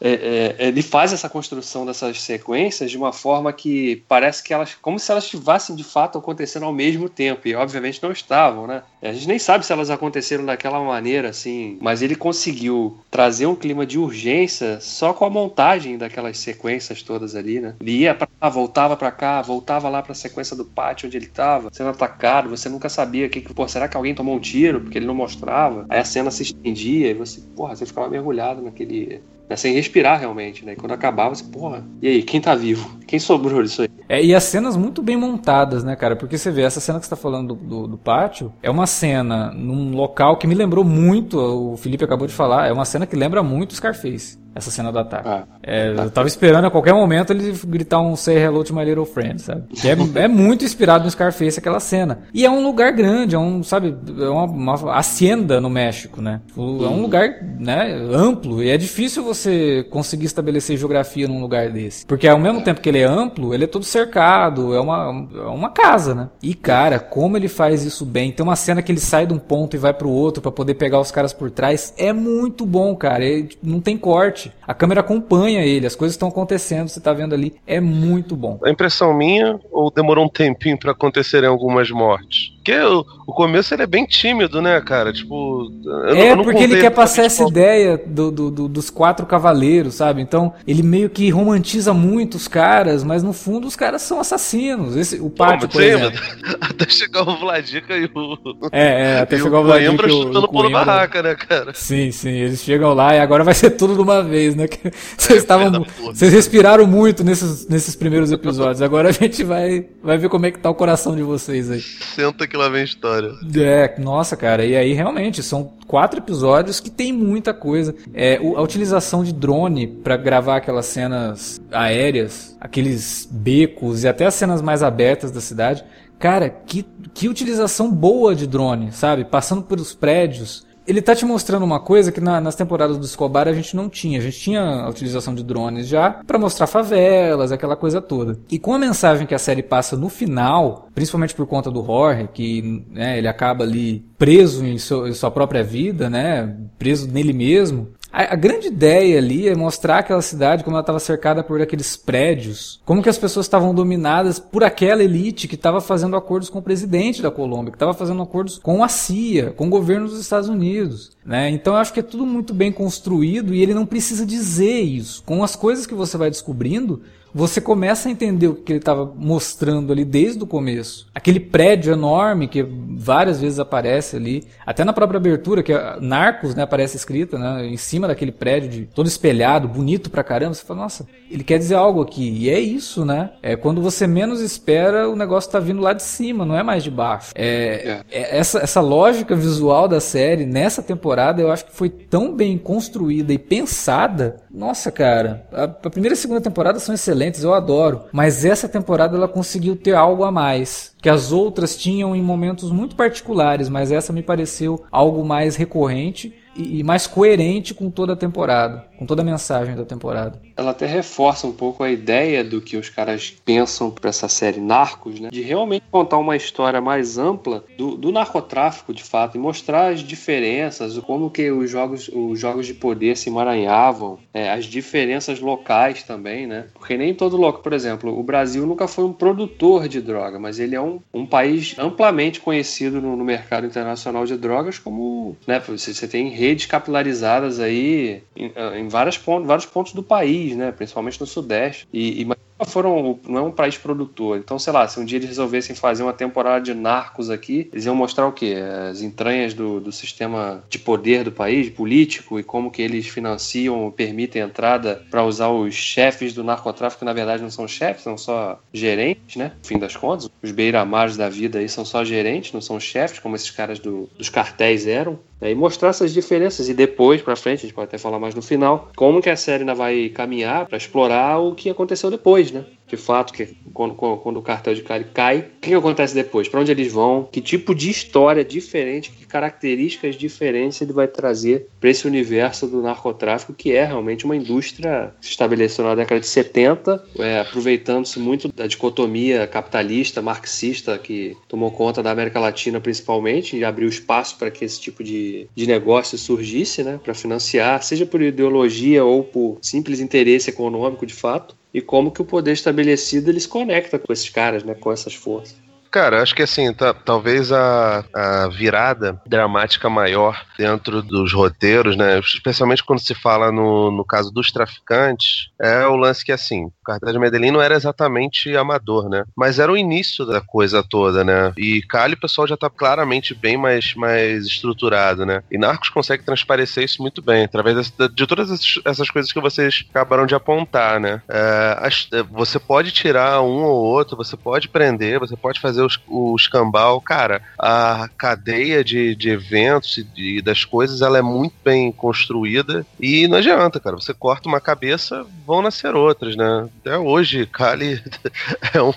É, é, ele faz essa construção dessas sequências de uma forma que parece que elas, como se elas estivessem de fato acontecendo ao mesmo tempo, e obviamente não estavam, né? A gente nem sabe se elas aconteceram daquela maneira, assim, mas ele conseguiu trazer um clima de urgência só com a montagem daquelas sequências todas ali, né? Ele ia pra cá, voltava para cá, voltava lá para a sequência do pátio onde ele estava, sendo atacado, você nunca sabia que, pô, será que alguém tomou um tiro? Porque ele não mostrava. Aí a cena se estendia e você, porra, você ficava mergulhado naquele né, sem respirar realmente, né? E quando acabava, você, porra, e aí, quem tá vivo? Quem sobrou disso aí? É, e as cenas muito bem montadas, né, cara? Porque você vê, essa cena que você tá falando do, do, do, pátio, é uma cena num local que me lembrou muito, o Felipe acabou de falar, é uma cena que lembra muito Scarface essa cena do ataque. Ah, é, tá. Eu tava esperando a qualquer momento ele gritar um Say Hello to My Little Friend, sabe? É, é, muito inspirado no Scarface aquela cena. E é um lugar grande, é um, sabe, é uma, uma hacienda no México, né? É um lugar, né, amplo e é difícil você conseguir estabelecer geografia num lugar desse. Porque ao mesmo é. tempo que ele é amplo, ele é todo cercado, é uma, é uma casa, né? E cara, como ele faz isso bem. Tem uma cena que ele sai de um ponto e vai pro outro para poder pegar os caras por trás. É muito bom, cara. Ele, não tem corte. A câmera acompanha ele, as coisas estão acontecendo, você está vendo ali, é muito bom. A impressão minha ou demorou um tempinho para acontecerem algumas mortes? Porque o, o começo ele é bem tímido, né, cara? Tipo. é, porque ele quer passar essa ideia do, do, do, dos quatro cavaleiros, sabe? Então, ele meio que romantiza muito os caras, mas no fundo os caras são assassinos. Esse, o pátio, por exemplo. *laughs* Até chegar o Vladica e o. É, é até *laughs* chegar o Vladica. E o chutando pula barraca, né, cara? Sim, sim. Eles chegam lá e agora vai ser tudo de uma vez, né? *laughs* Vocês estavam. Vocês respiraram muito nesses, nesses primeiros episódios. Agora a gente vai, vai ver como é que tá o coração de vocês aí. Senta que lá vem história. É, nossa, cara, e aí realmente são quatro episódios que tem muita coisa. É, a utilização de drone para gravar aquelas cenas aéreas, aqueles becos e até as cenas mais abertas da cidade. Cara, que, que utilização boa de drone, sabe? Passando pelos prédios, ele tá te mostrando uma coisa que na, nas temporadas do Escobar a gente não tinha. A gente tinha a utilização de drones já para mostrar favelas, aquela coisa toda. E com a mensagem que a série passa no final, principalmente por conta do Jorge, que né, ele acaba ali preso em, seu, em sua própria vida, né, preso nele mesmo, a, a, grande ideia ali é mostrar aquela cidade como ela estava cercada por aqueles prédios, como que as pessoas estavam dominadas por aquela elite que estava fazendo acordos com o presidente da Colômbia, que estava fazendo acordos com a CIA, com o governo dos Estados Unidos. Né? Então eu acho que é tudo muito bem construído e ele não precisa dizer isso. Com as coisas que você vai descobrindo, você começa a entender o que ele estava mostrando ali desde o começo. Aquele prédio enorme que várias vezes aparece ali, até na própria abertura, que é Narcos, né, aparece escrita, né, em cima daquele prédio de, todo espelhado, bonito pra caramba. Você fala, nossa, ele quer dizer algo aqui. E é isso, né? É quando você menos espera, o negócio tá vindo lá de cima, não é mais de baixo. É, é. é essa, essa lógica visual da série nessa temporada eu acho que foi tão bem construída e pensada. Nossa, cara, a, a primeira e a segunda temporada são excelentes excelentes, eu adoro. Mas essa temporada ela conseguiu ter algo a mais. Que as outras tinham em momentos muito particulares, mas essa me pareceu algo mais recorrente e, mais coerente com toda a temporada, com toda a mensagem da temporada. Ela até reforça um pouco a ideia do que os caras pensam para essa série Narcos, né? De realmente contar uma história mais ampla do, do, narcotráfico, de fato, e mostrar as diferenças, como que os jogos, os jogos de poder se emaranhavam, é, as diferenças locais também, né? Porque nem todo local, por exemplo, o Brasil nunca foi um produtor de droga, mas ele é um, um país amplamente conhecido no, no mercado internacional de drogas como, né? Você, você tem redes capilarizadas aí em, em vários, pontos, vários pontos do país, né? Principalmente no Sudeste. E, e foram não é um país produtor. Então, sei lá, se um dia eles resolvessem fazer uma temporada de narcos aqui, eles iam mostrar o quê? As entranhas do, do sistema de poder do país, político, e como que eles financiam, permitem entrada para usar os chefes do narcotráfico, que na verdade não são chefes, são só gerentes, né? No fim das contas, os beiramares da vida aí são só gerentes, não são chefes, como esses caras do, dos cartéis eram. É, e mostrar essas diferenças. E depois, para frente, a gente pode até falar mais no final, como que a série ainda vai caminhar para explorar o que aconteceu depois, né? De fato, que quando, quando o cartel de Cali cai, o que, que acontece depois? Para onde eles vão? Que tipo de história diferente, que características diferentes ele vai trazer para esse universo do narcotráfico, que é realmente uma indústria que se estabeleceu na década de 70, é, aproveitando-se muito da dicotomia capitalista, marxista, que tomou conta da América Latina principalmente, e abriu espaço para que esse tipo de, de negócio surgisse, né? Para financiar, seja por ideologia ou por simples interesse econômico de fato e como que o poder estabelecido ele se conecta com esses caras, né, com essas forças. Cara, acho que assim, talvez a, a virada dramática maior dentro dos roteiros, né? Especialmente quando se fala no, no caso dos traficantes, é o lance que assim, cartel de Medellín não era exatamente amador, né? Mas era o início da coisa toda, né? E Cali o pessoal já tá claramente bem mais, mais estruturado, né? E Narcos consegue transparecer isso muito bem, através de, de todas essas coisas que vocês acabaram de apontar, né? É, as, você pode tirar um ou outro, você pode prender, você pode fazer o, o escambau, cara, a cadeia de, de eventos e das coisas, ela é muito bem construída e não adianta, cara. Você corta uma cabeça, vão nascer outras, né? Até hoje, Kali *laughs* é um,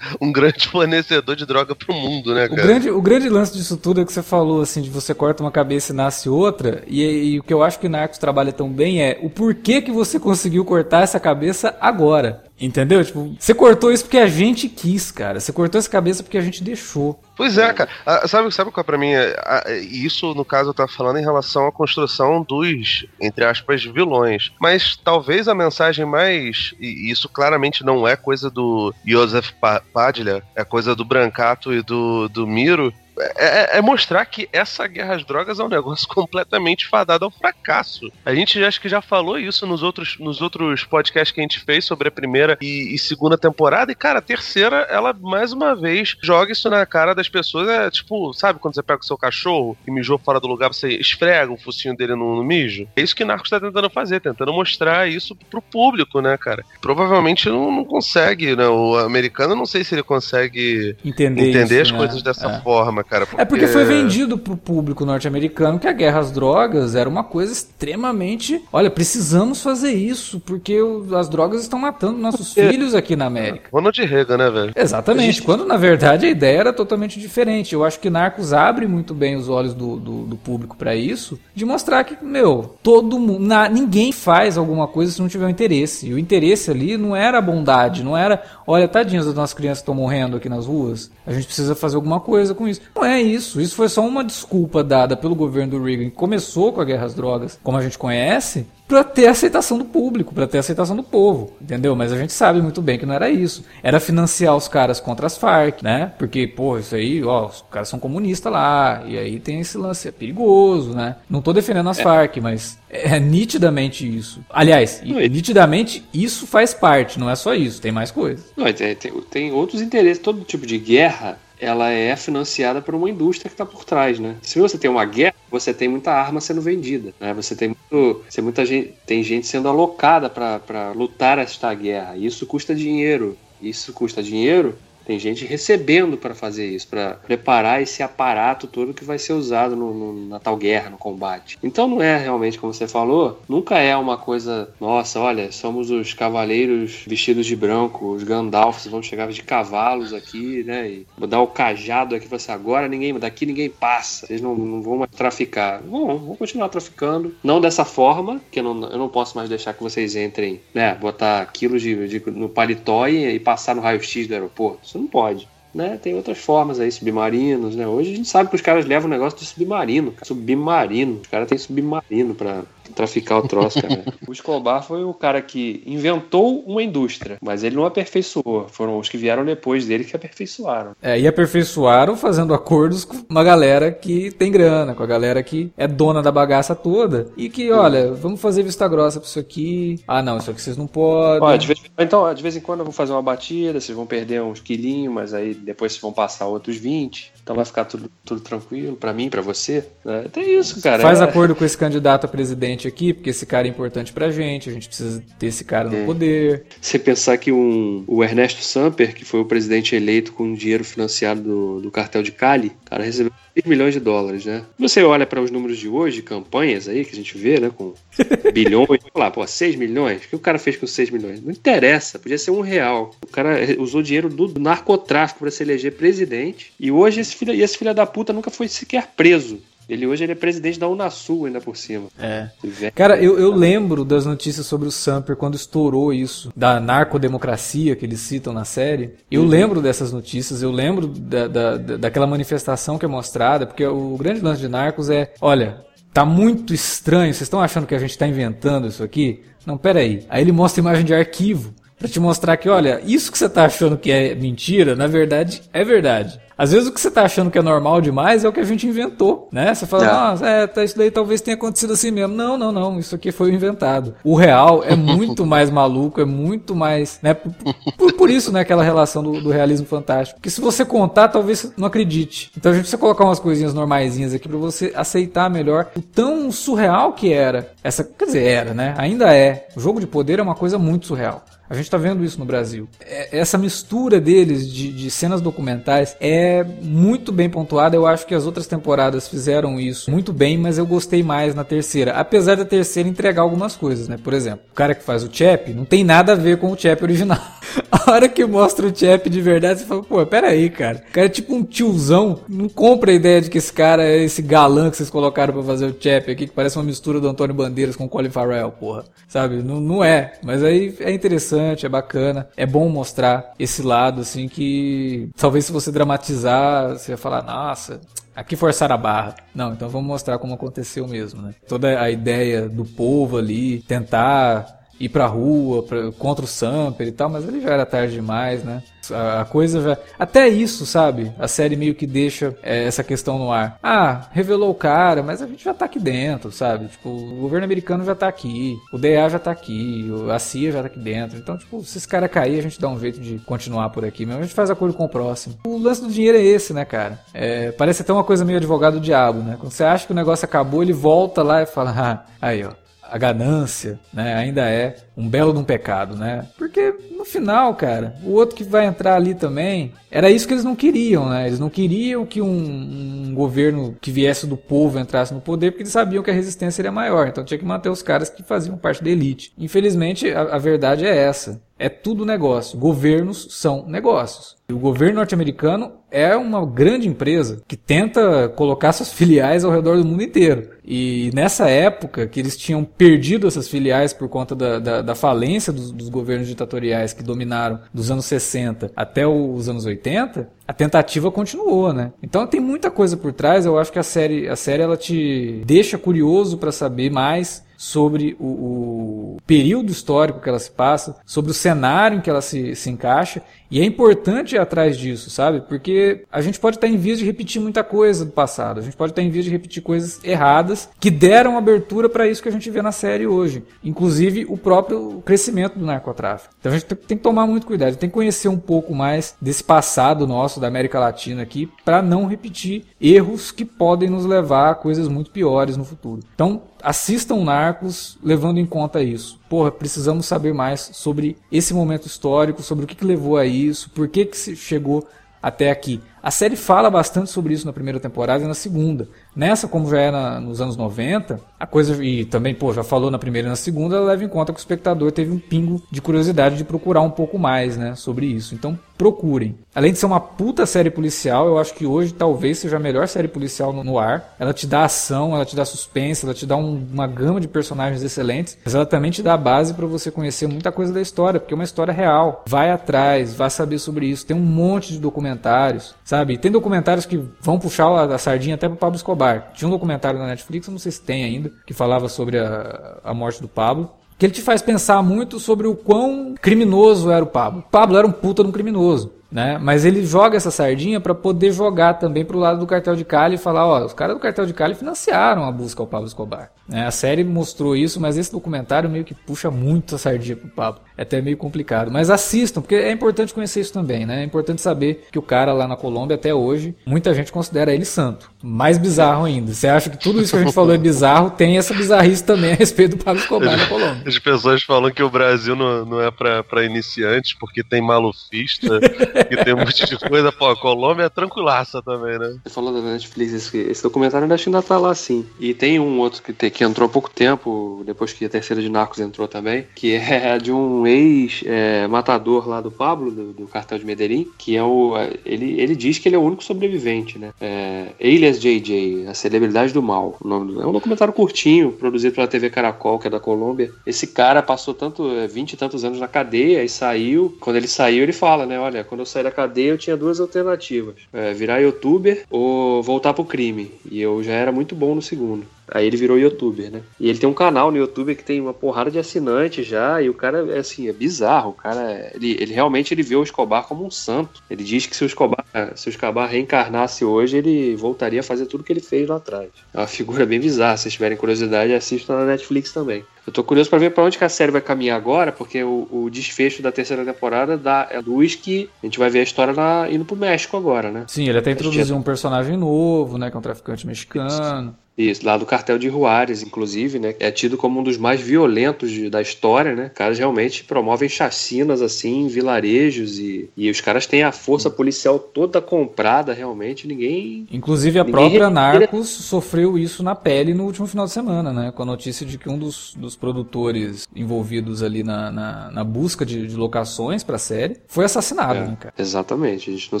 um grande fornecedor de droga pro mundo, né, cara? O grande, o grande lance disso tudo é que você falou, assim, de você corta uma cabeça e nasce outra, e, e o que eu acho que o Narcos trabalha tão bem é o porquê que você conseguiu cortar essa cabeça agora. Entendeu? Tipo, você cortou isso porque a gente quis, cara. Você cortou essa cabeça porque a gente deixou. Pois é, cara. Ah, sabe, sabe qual é pra mim? Ah, isso, no caso, eu tava falando em relação à construção dos, entre aspas, vilões. Mas talvez a mensagem mais. E isso claramente não é coisa do Joseph Padilha, é coisa do Brancato e do, do Miro é, é, é, mostrar que essa guerra às drogas é um negócio *laughs* completamente fadado ao fracasso. A gente acho que já falou isso nos outros, nos outros podcasts que a gente fez sobre a primeira e, e, segunda temporada. E, cara, a terceira, ela mais uma vez joga isso na cara das pessoas. É tipo, sabe quando você pega o seu cachorro e mijou fora do lugar, você esfrega o focinho dele no, no mijo? É isso que Narcos tá tentando fazer, tentando mostrar isso pro público, né, cara? Provavelmente não, não consegue, né? O americano, não sei se ele consegue entender, entender isso, as né? coisas dessa é. forma, cara. Porque... É porque foi vendido pro público norte-americano que a guerra às drogas era uma coisa extremamente. Olha, precisamos fazer isso, porque as drogas estão matando nossos filhos aqui na América. Ronald Reagan, né, velho? Exatamente. Gente... Quando na verdade a ideia era totalmente diferente. Eu acho que Narcos abre muito bem os olhos do, do, do público para isso, de mostrar que, meu, todo mundo. Na, ninguém faz alguma coisa se não tiver um interesse. E o interesse ali não era a bondade, não era, olha, tadinhas das nossas crianças estão morrendo aqui nas ruas. A gente precisa fazer alguma coisa com isso. Não é isso. Isso foi só uma desculpa dada pelo governo do Reagan, que começou com a guerra às drogas, como a gente conhece, para ter aceitação do público, para ter aceitação do povo, entendeu? Mas a gente sabe muito bem que não era isso. Era financiar os caras contra as Farc, né? Porque, pô, isso aí, ó, os caras são comunistas lá, e aí tem esse lance, é perigoso, né? Não tô defendendo as é. Farc, mas é nitidamente isso. Aliás, não, nitidamente isso faz parte, não é só isso, tem mais coisas. Não, tem, tem, tem outros interesses, todo tipo de guerra ela é financiada por uma indústria que está por trás, né? Se você tem uma guerra, você tem muita arma sendo vendida, né? Você tem muito, você muita gente, tem gente sendo alocada para lutar esta guerra. Isso custa dinheiro. Isso custa dinheiro tem gente recebendo para fazer isso, para preparar esse aparato todo que vai ser usado no, no, na tal guerra, no combate. Então não é realmente como você falou, nunca é uma coisa, nossa, olha, somos os cavaleiros vestidos de branco, os Gandalfs vão chegar de cavalos aqui, né? E dar o cajado aqui, você assim, agora ninguém, daqui ninguém passa, vocês não, não vão mais traficar. Bom, vão continuar traficando, não dessa forma, que eu não, eu não posso mais deixar que vocês entrem, né? Botar quilos de, de no paletó e, e passar no raio-x do aeroporto. Isso não pode. Né? Tem outras formas aí, submarinos, né? Hoje a gente sabe que os caras levam o negócio de submarino, submarino. Os caras têm submarino para traficar o troço, cara. *laughs* o Escobar foi o cara que inventou uma indústria, mas ele não aperfeiçoou. Foram os que vieram depois dele que aperfeiçoaram. É, e aperfeiçoaram fazendo acordos com uma galera que tem grana, com a galera que é dona da bagaça toda. E que, olha, vamos fazer vista grossa pra isso aqui. Ah, não, isso aqui vocês não podem. Ó, de vez, então, de vez em quando eu vou fazer uma batida, vocês vão perder uns quilinhos, mas aí depois vocês vão passar outros 20. Então vai ficar tudo, tudo tranquilo para mim, para você. Né? Tem isso, cara. Faz é... acordo com esse candidato a presidente aqui, porque esse cara é importante pra gente, a gente precisa ter esse cara no é. poder. Você pensar que um, o Ernesto Samper, que foi o presidente eleito com dinheiro financiado do, do cartel de Cali, o cara recebeu 6 milhões de dólares, né? Você olha para os números de hoje, campanhas aí que a gente vê, né, com *laughs* bilhões, lá, pô, 6 milhões, o que o cara fez com 6 milhões? Não interessa, podia ser um real. O cara usou dinheiro do narcotráfico para se eleger presidente e hoje esse filho, esse filho da puta nunca foi sequer preso. Ele hoje ele é presidente da Unasul ainda por cima. É. Cara, eu, eu lembro das notícias sobre o Samper quando estourou isso, da narcodemocracia que eles citam na série. Eu uhum. lembro dessas notícias, eu lembro da, da, daquela manifestação que é mostrada, porque o grande lance de Narcos é, olha, tá muito estranho, vocês estão achando que a gente está inventando isso aqui? Não, pera aí. Aí ele mostra imagem de arquivo para te mostrar que, olha, isso que você tá achando que é mentira, na verdade é verdade. Às vezes o que você tá achando que é normal demais é o que a gente inventou, né? Você fala, é. nossa, é, tá, isso daí talvez tenha acontecido assim mesmo. Não, não, não, isso aqui foi inventado. O real é *laughs* muito mais maluco, é muito mais, né? Por, por, por isso, né, aquela relação do, do, realismo fantástico. Porque se você contar, talvez você não acredite. Então a gente precisa colocar umas coisinhas normaisinhas aqui para você aceitar melhor o tão surreal que era. Essa, quer dizer, era, né? Ainda é. O jogo de poder é uma coisa muito surreal. A gente está vendo isso no Brasil. É, essa mistura deles de, de, cenas documentais é muito bem pontuada. Eu acho que as outras temporadas fizeram isso muito bem, mas eu gostei mais na terceira. Apesar da terceira entregar algumas coisas, né? Por exemplo, o cara que faz o Chap não tem nada a ver com o Chap original. *laughs* A hora que mostra o Chap de verdade, você fala, pô, pera aí, cara. O cara é tipo um tiozão. Não compra a ideia de que esse cara é esse galã que vocês colocaram pra fazer o Chap aqui, que parece uma mistura do Antônio Bandeiras com o Colin Farrell, porra. Sabe? Não, não é. Mas aí é interessante, é bacana. É bom mostrar esse lado, assim, que talvez se você dramatizar, você vai falar, nossa, aqui forçar a barra. Não, então vamos mostrar como aconteceu mesmo, né? Toda a ideia do povo ali, tentar ir pra rua pra, contra o Samper e tal, mas ele já era tarde demais, né? A, a coisa já. Até isso, sabe? A série meio que deixa é, essa questão no ar. Ah, revelou o cara, mas a gente já tá aqui dentro, sabe? Tipo, o governo americano já tá aqui, o DA já tá aqui, a CIA já tá aqui dentro. Então, tipo, se esse cara cair, a gente dá um jeito de continuar por aqui mesmo. A gente faz acordo com o próximo. O lance do dinheiro é esse, né, cara? É, parece até uma coisa meio advogado do diabo, né? Quando você acha que o negócio acabou, ele volta lá e fala: *laughs* ah, aí, ó a ganância, né, ainda é um belo de um pecado, né? Porque no final, cara, o outro que vai entrar ali também, era isso que eles não queriam, né? Eles não queriam que um, um governo que viesse do povo entrasse no poder, porque eles sabiam que a resistência seria maior, então tinha que manter os caras que faziam parte da elite. Infelizmente, a, a verdade é essa. É tudo negócio. Governos são negócios. O governo norte-americano é uma grande empresa que tenta colocar suas *laughs* filiais ao redor do mundo inteiro. E nessa época que eles tinham perdido essas filiais por conta da, da, da falência dos, dos, governos ditatoriais que dominaram dos anos 60 até os anos 80, a tentativa continuou, né? Então tem muita coisa por trás. Eu acho que a série, a série ela te deixa curioso para saber mais sobre o, o, período histórico que ela se passa, sobre o cenário em que ela se, se encaixa. E é importante ir atrás disso, sabe? Porque a gente pode estar em vias de repetir muita coisa do passado. A gente pode estar em vias de repetir coisas erradas que deram abertura para isso que a gente vê na série hoje. Inclusive o próprio crescimento do narcotráfico. Então a gente tem que tomar muito cuidado. Tem que conhecer um pouco mais desse passado nosso da América Latina aqui para não repetir erros que podem nos levar a coisas muito piores no futuro. Então assistam Narcos levando em conta isso. Porra, precisamos saber mais sobre esse momento histórico, sobre o que, que levou a isso, por que, que se chegou até aqui. A série fala bastante sobre isso na primeira temporada e na segunda. Nessa, como já era nos anos 90, a coisa. E também, pô, já falou na primeira e na segunda, ela leva em conta que o espectador teve um pingo de curiosidade de procurar um pouco mais, né, sobre isso. Então, procurem. Além de ser uma puta série policial, eu acho que hoje talvez seja a melhor série policial no, no ar. Ela te dá ação, ela te dá suspense, ela te dá um, uma gama de personagens excelentes, mas ela também te dá a base para você conhecer muita coisa da história, porque é uma história real. Vai atrás, vai saber sobre isso. Tem um monte de documentários sabe? Tem documentários que vão puxar a, sardinha até pro Pablo Escobar. Tinha um documentário na Netflix, não sei se tem ainda, que falava sobre a, a morte do Pablo. Que ele te faz pensar muito sobre o quão criminoso era o Pablo. O Pablo era um puta de um criminoso. Né? Mas ele joga essa sardinha para poder jogar também pro lado do cartel de Cali e falar, ó, os caras do cartel de Cali financiaram a busca ao Pablo Escobar. É, a série mostrou isso, mas esse documentário meio que puxa muito a sardinha pro Pablo. É até meio complicado. Mas assistam, porque é importante conhecer isso também, né? É importante saber que o cara lá na Colômbia, até hoje, muita gente considera ele santo. Mais bizarro ainda. Você acha que tudo isso que a gente falou é bizarro, tem essa bizarrice também a respeito do Pablo Escobar na Colômbia. As pessoas falam que o Brasil não, não é para iniciantes, porque tem malufista, *laughs* que tem um monte de coisa. Pô, a Colômbia é tranquilaça também, né? Você falou da Netflix, esse, esse documentário que ainda tá lá, sim. E tem um outro que que entrou há pouco tempo, depois que a terceira de Narcos entrou também, que é de um ex-matador é, lá do Pablo, do, do, cartel de Medellín, que é o. Ele, ele diz que ele é o único sobrevivente, né? É, Elias JJ, a celebridade do mal. Do, é um documentário curtinho, produzido pela TV Caracol, que é da Colômbia. Esse cara passou tanto, 20 é, e tantos anos na cadeia e saiu. Quando ele saiu, ele fala, né? Olha, quando eu saí da cadeia, eu tinha duas alternativas: é, virar youtuber ou voltar pro crime. E eu já era muito bom no segundo. Aí ele virou youtuber, né? E ele tem um canal no YouTube que tem uma porrada de assinantes já, e o cara é assim, é bizarro. O cara, ele, ele realmente ele vê o Escobar como um santo. Ele diz que se o Escobar, se o Escobar reencarnasse hoje, ele voltaria a fazer tudo que ele fez lá atrás. É uma figura bem bizarra. Se tiverem curiosidade, assistam na Netflix também. Eu tô curioso para ver para onde que a série vai caminhar agora, porque o, o desfecho da terceira temporada dá, é luz que a gente vai ver a história lá indo pro México agora, né? Sim, ele até introduziu um personagem novo, né, que é um traficante mexicano. Isso, lá do cartel de Juárez, inclusive, né? É tido como um dos mais violentos de, da história, né? Os caras realmente promovem chacinas assim em vilarejos e, e os caras têm a força policial toda comprada, realmente. Ninguém. Inclusive a ninguém própria. Narcos sofreu isso na pele no último final de semana, né? Com a notícia de que um dos, dos produtores envolvidos ali na, na, na busca de, de locações pra série foi assassinado, É, né, cara? exatamente. A gente não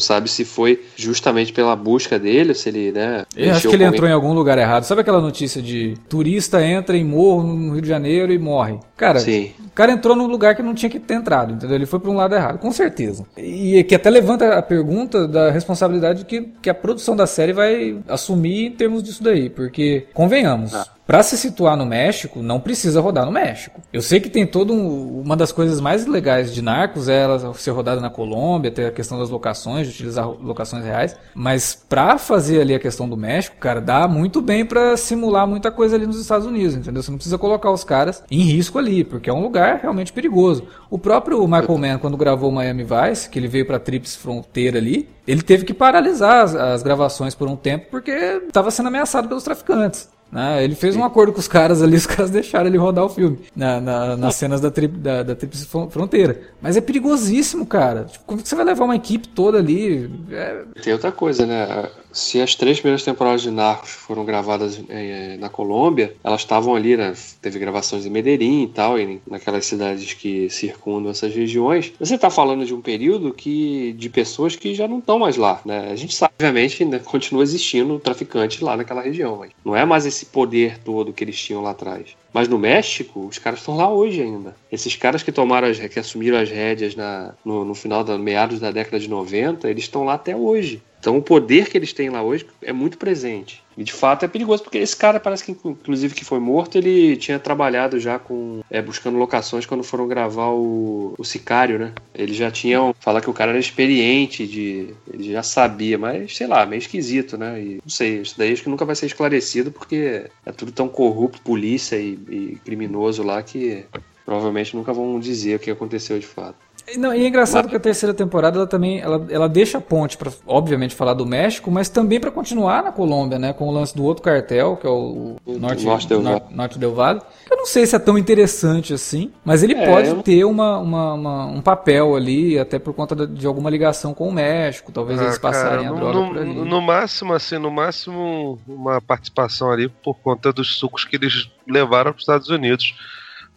sabe se foi justamente pela busca dele, se ele, né? Eu acho que ele entrou em algum lugar errado. Sabe aquela notícia de turista entra em morro no Rio de Janeiro e morre? Cara, Sim. Cara entrou num lugar que não tinha que ter entrado, entendeu? Ele foi para um lado errado, com certeza. E que até levanta a pergunta da responsabilidade que, que a produção da série vai assumir em termos disso daí. Porque, convenhamos. Ah. Pra se situar no México, não precisa rodar no México. Eu sei que tem todo um, uma das coisas mais legais de Narcos é ela ser rodada na Colômbia, ter a questão das locações, de utilizar locações reais, mas pra fazer ali a questão do México, cara, dá muito bem pra simular muita coisa ali nos Estados Unidos, entendeu? Você não precisa colocar os caras em risco ali, porque é um lugar realmente perigoso. O próprio Michael Mann, quando gravou Miami Vice, que ele veio pra Trips Fronteira ali, ele teve que paralisar as, as gravações por um tempo porque estava sendo ameaçado pelos traficantes. né? ele fez um acordo com os caras ali, *laughs* os caras deixaram ele rodar o filme na, na- nas cenas da, tri, da, da Fron- Fronteira. Mas é perigosíssimo, cara. Tipo, como que você vai levar uma equipe toda ali? É, Tem outra coisa, né? Se as três primeiras temporadas de Narcos foram gravadas eh, na Colômbia, elas estavam ali, né? Teve gravações em Medellín e tal, e naquelas cidades que circundam essas regiões. Você está falando de um período que de pessoas que já não estão mais lá, né? A gente sabe, obviamente, né, continua existindo traficante lá naquela região, mas não é mais esse poder todo que eles tinham lá atrás. Mas no México, os caras estão lá hoje ainda. Esses caras que tomaram as, que assumiram as rédeas na, no, no final da meados da década de 90, eles estão lá até hoje. Então o poder que eles têm lá hoje é muito presente. E de fato é perigoso, porque esse cara parece que, inclusive, que foi morto, ele tinha trabalhado já com. é, buscando locações quando foram gravar o, o Sicário, né? Eles já tinham. Falar que o cara era experiente, de, ele já sabia, mas sei lá, meio esquisito, né? E não sei, isso daí acho que nunca vai ser esclarecido, porque é tudo tão corrupto, polícia e, e criminoso lá, que provavelmente nunca vão dizer o que aconteceu de fato. Não, e é engraçado que a terceira temporada ela também ela, ela deixa a ponte para obviamente falar do México, mas também para continuar na Colômbia, né, com o lance do outro cartel, que é o Norte, Norte del Valle. Norte del Valle. Eu não sei se é tão interessante assim, mas ele É, pode eu ter uma, uma- uma- um papel ali, até por conta de alguma ligação com o México, talvez eles Ah, cara, passarem a no, droga no- por ali. no máximo, assim, no máximo uma participação ali por conta dos sucos que eles levaram para os Estados Unidos.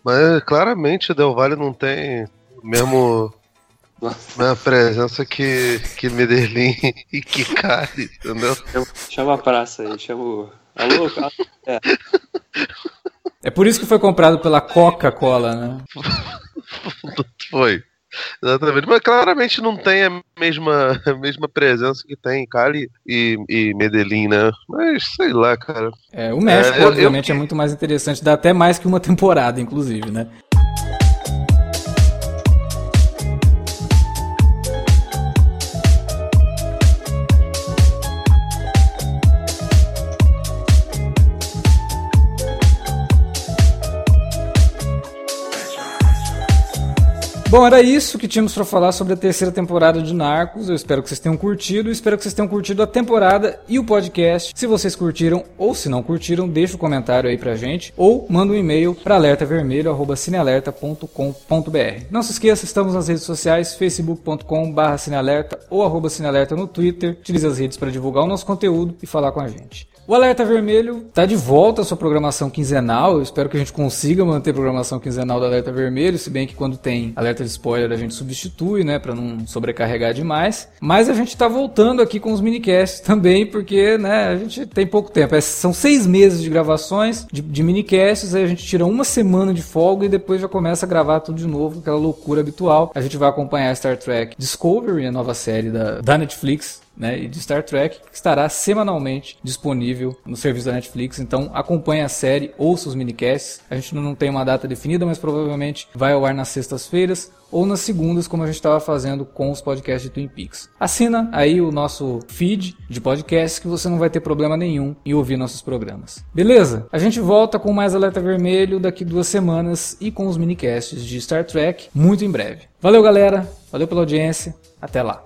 Mas claramente o Del Valle não tem o mesmo mesma presença que, que Medellín e que Cali, entendeu? Chama, a praça aí, chama o. Alô, cara? É. É por isso que foi comprado pela Coca-Cola, né? *laughs* Foi. Exatamente. Mas claramente não tem a mesma, a mesma presença que tem Cali e, e Medellín, né? Mas sei lá, cara. É, o México, É, eu- obviamente, eu- é muito mais interessante, dá até mais que uma temporada, inclusive, né? Bom, era isso que tínhamos para falar sobre a terceira temporada de Narcos. Eu espero que vocês tenham curtido, espero que vocês tenham curtido a temporada e o podcast. Se vocês curtiram ou se não curtiram, deixa um comentário aí pra gente ou manda um e-mail para alertavermelho@cinealerta.com.br. Não se esqueça, estamos nas redes sociais facebook.com/cinealerta ou arroba cinealerta no Twitter. Utilize as redes para divulgar o nosso conteúdo e falar com a gente. O Alerta Vermelho está de volta à sua programação quinzenal. Eu espero que a gente consiga manter a programação quinzenal do Alerta Vermelho, se bem que quando tem alerta de spoiler a gente substitui, né, para não sobrecarregar demais. Mas a gente está voltando aqui com os minicasts *laughs* também, porque, né, a gente tem pouco tempo. É, são seis meses de gravações de, de minicasts, aí a gente tira uma semana de folga e depois já começa a gravar tudo de novo, aquela loucura habitual. A gente vai acompanhar Star Trek Discovery, a nova série da, da Netflix, né, e de Star Trek, que estará semanalmente disponível no serviço da Netflix. Então acompanhe a série, ouça os minicasts. A gente não tem uma data definida, mas provavelmente vai ao ar nas sextas-feiras ou nas segundas, como a gente estava fazendo com os podcasts de Twin Peaks. Assina aí o nosso feed de podcasts que você não vai ter problema nenhum em ouvir nossos programas. Beleza? A gente volta com mais Alerta Vermelho daqui duas semanas e com os minicasts de Star Trek muito em breve. Valeu, galera. Valeu pela audiência. Até lá.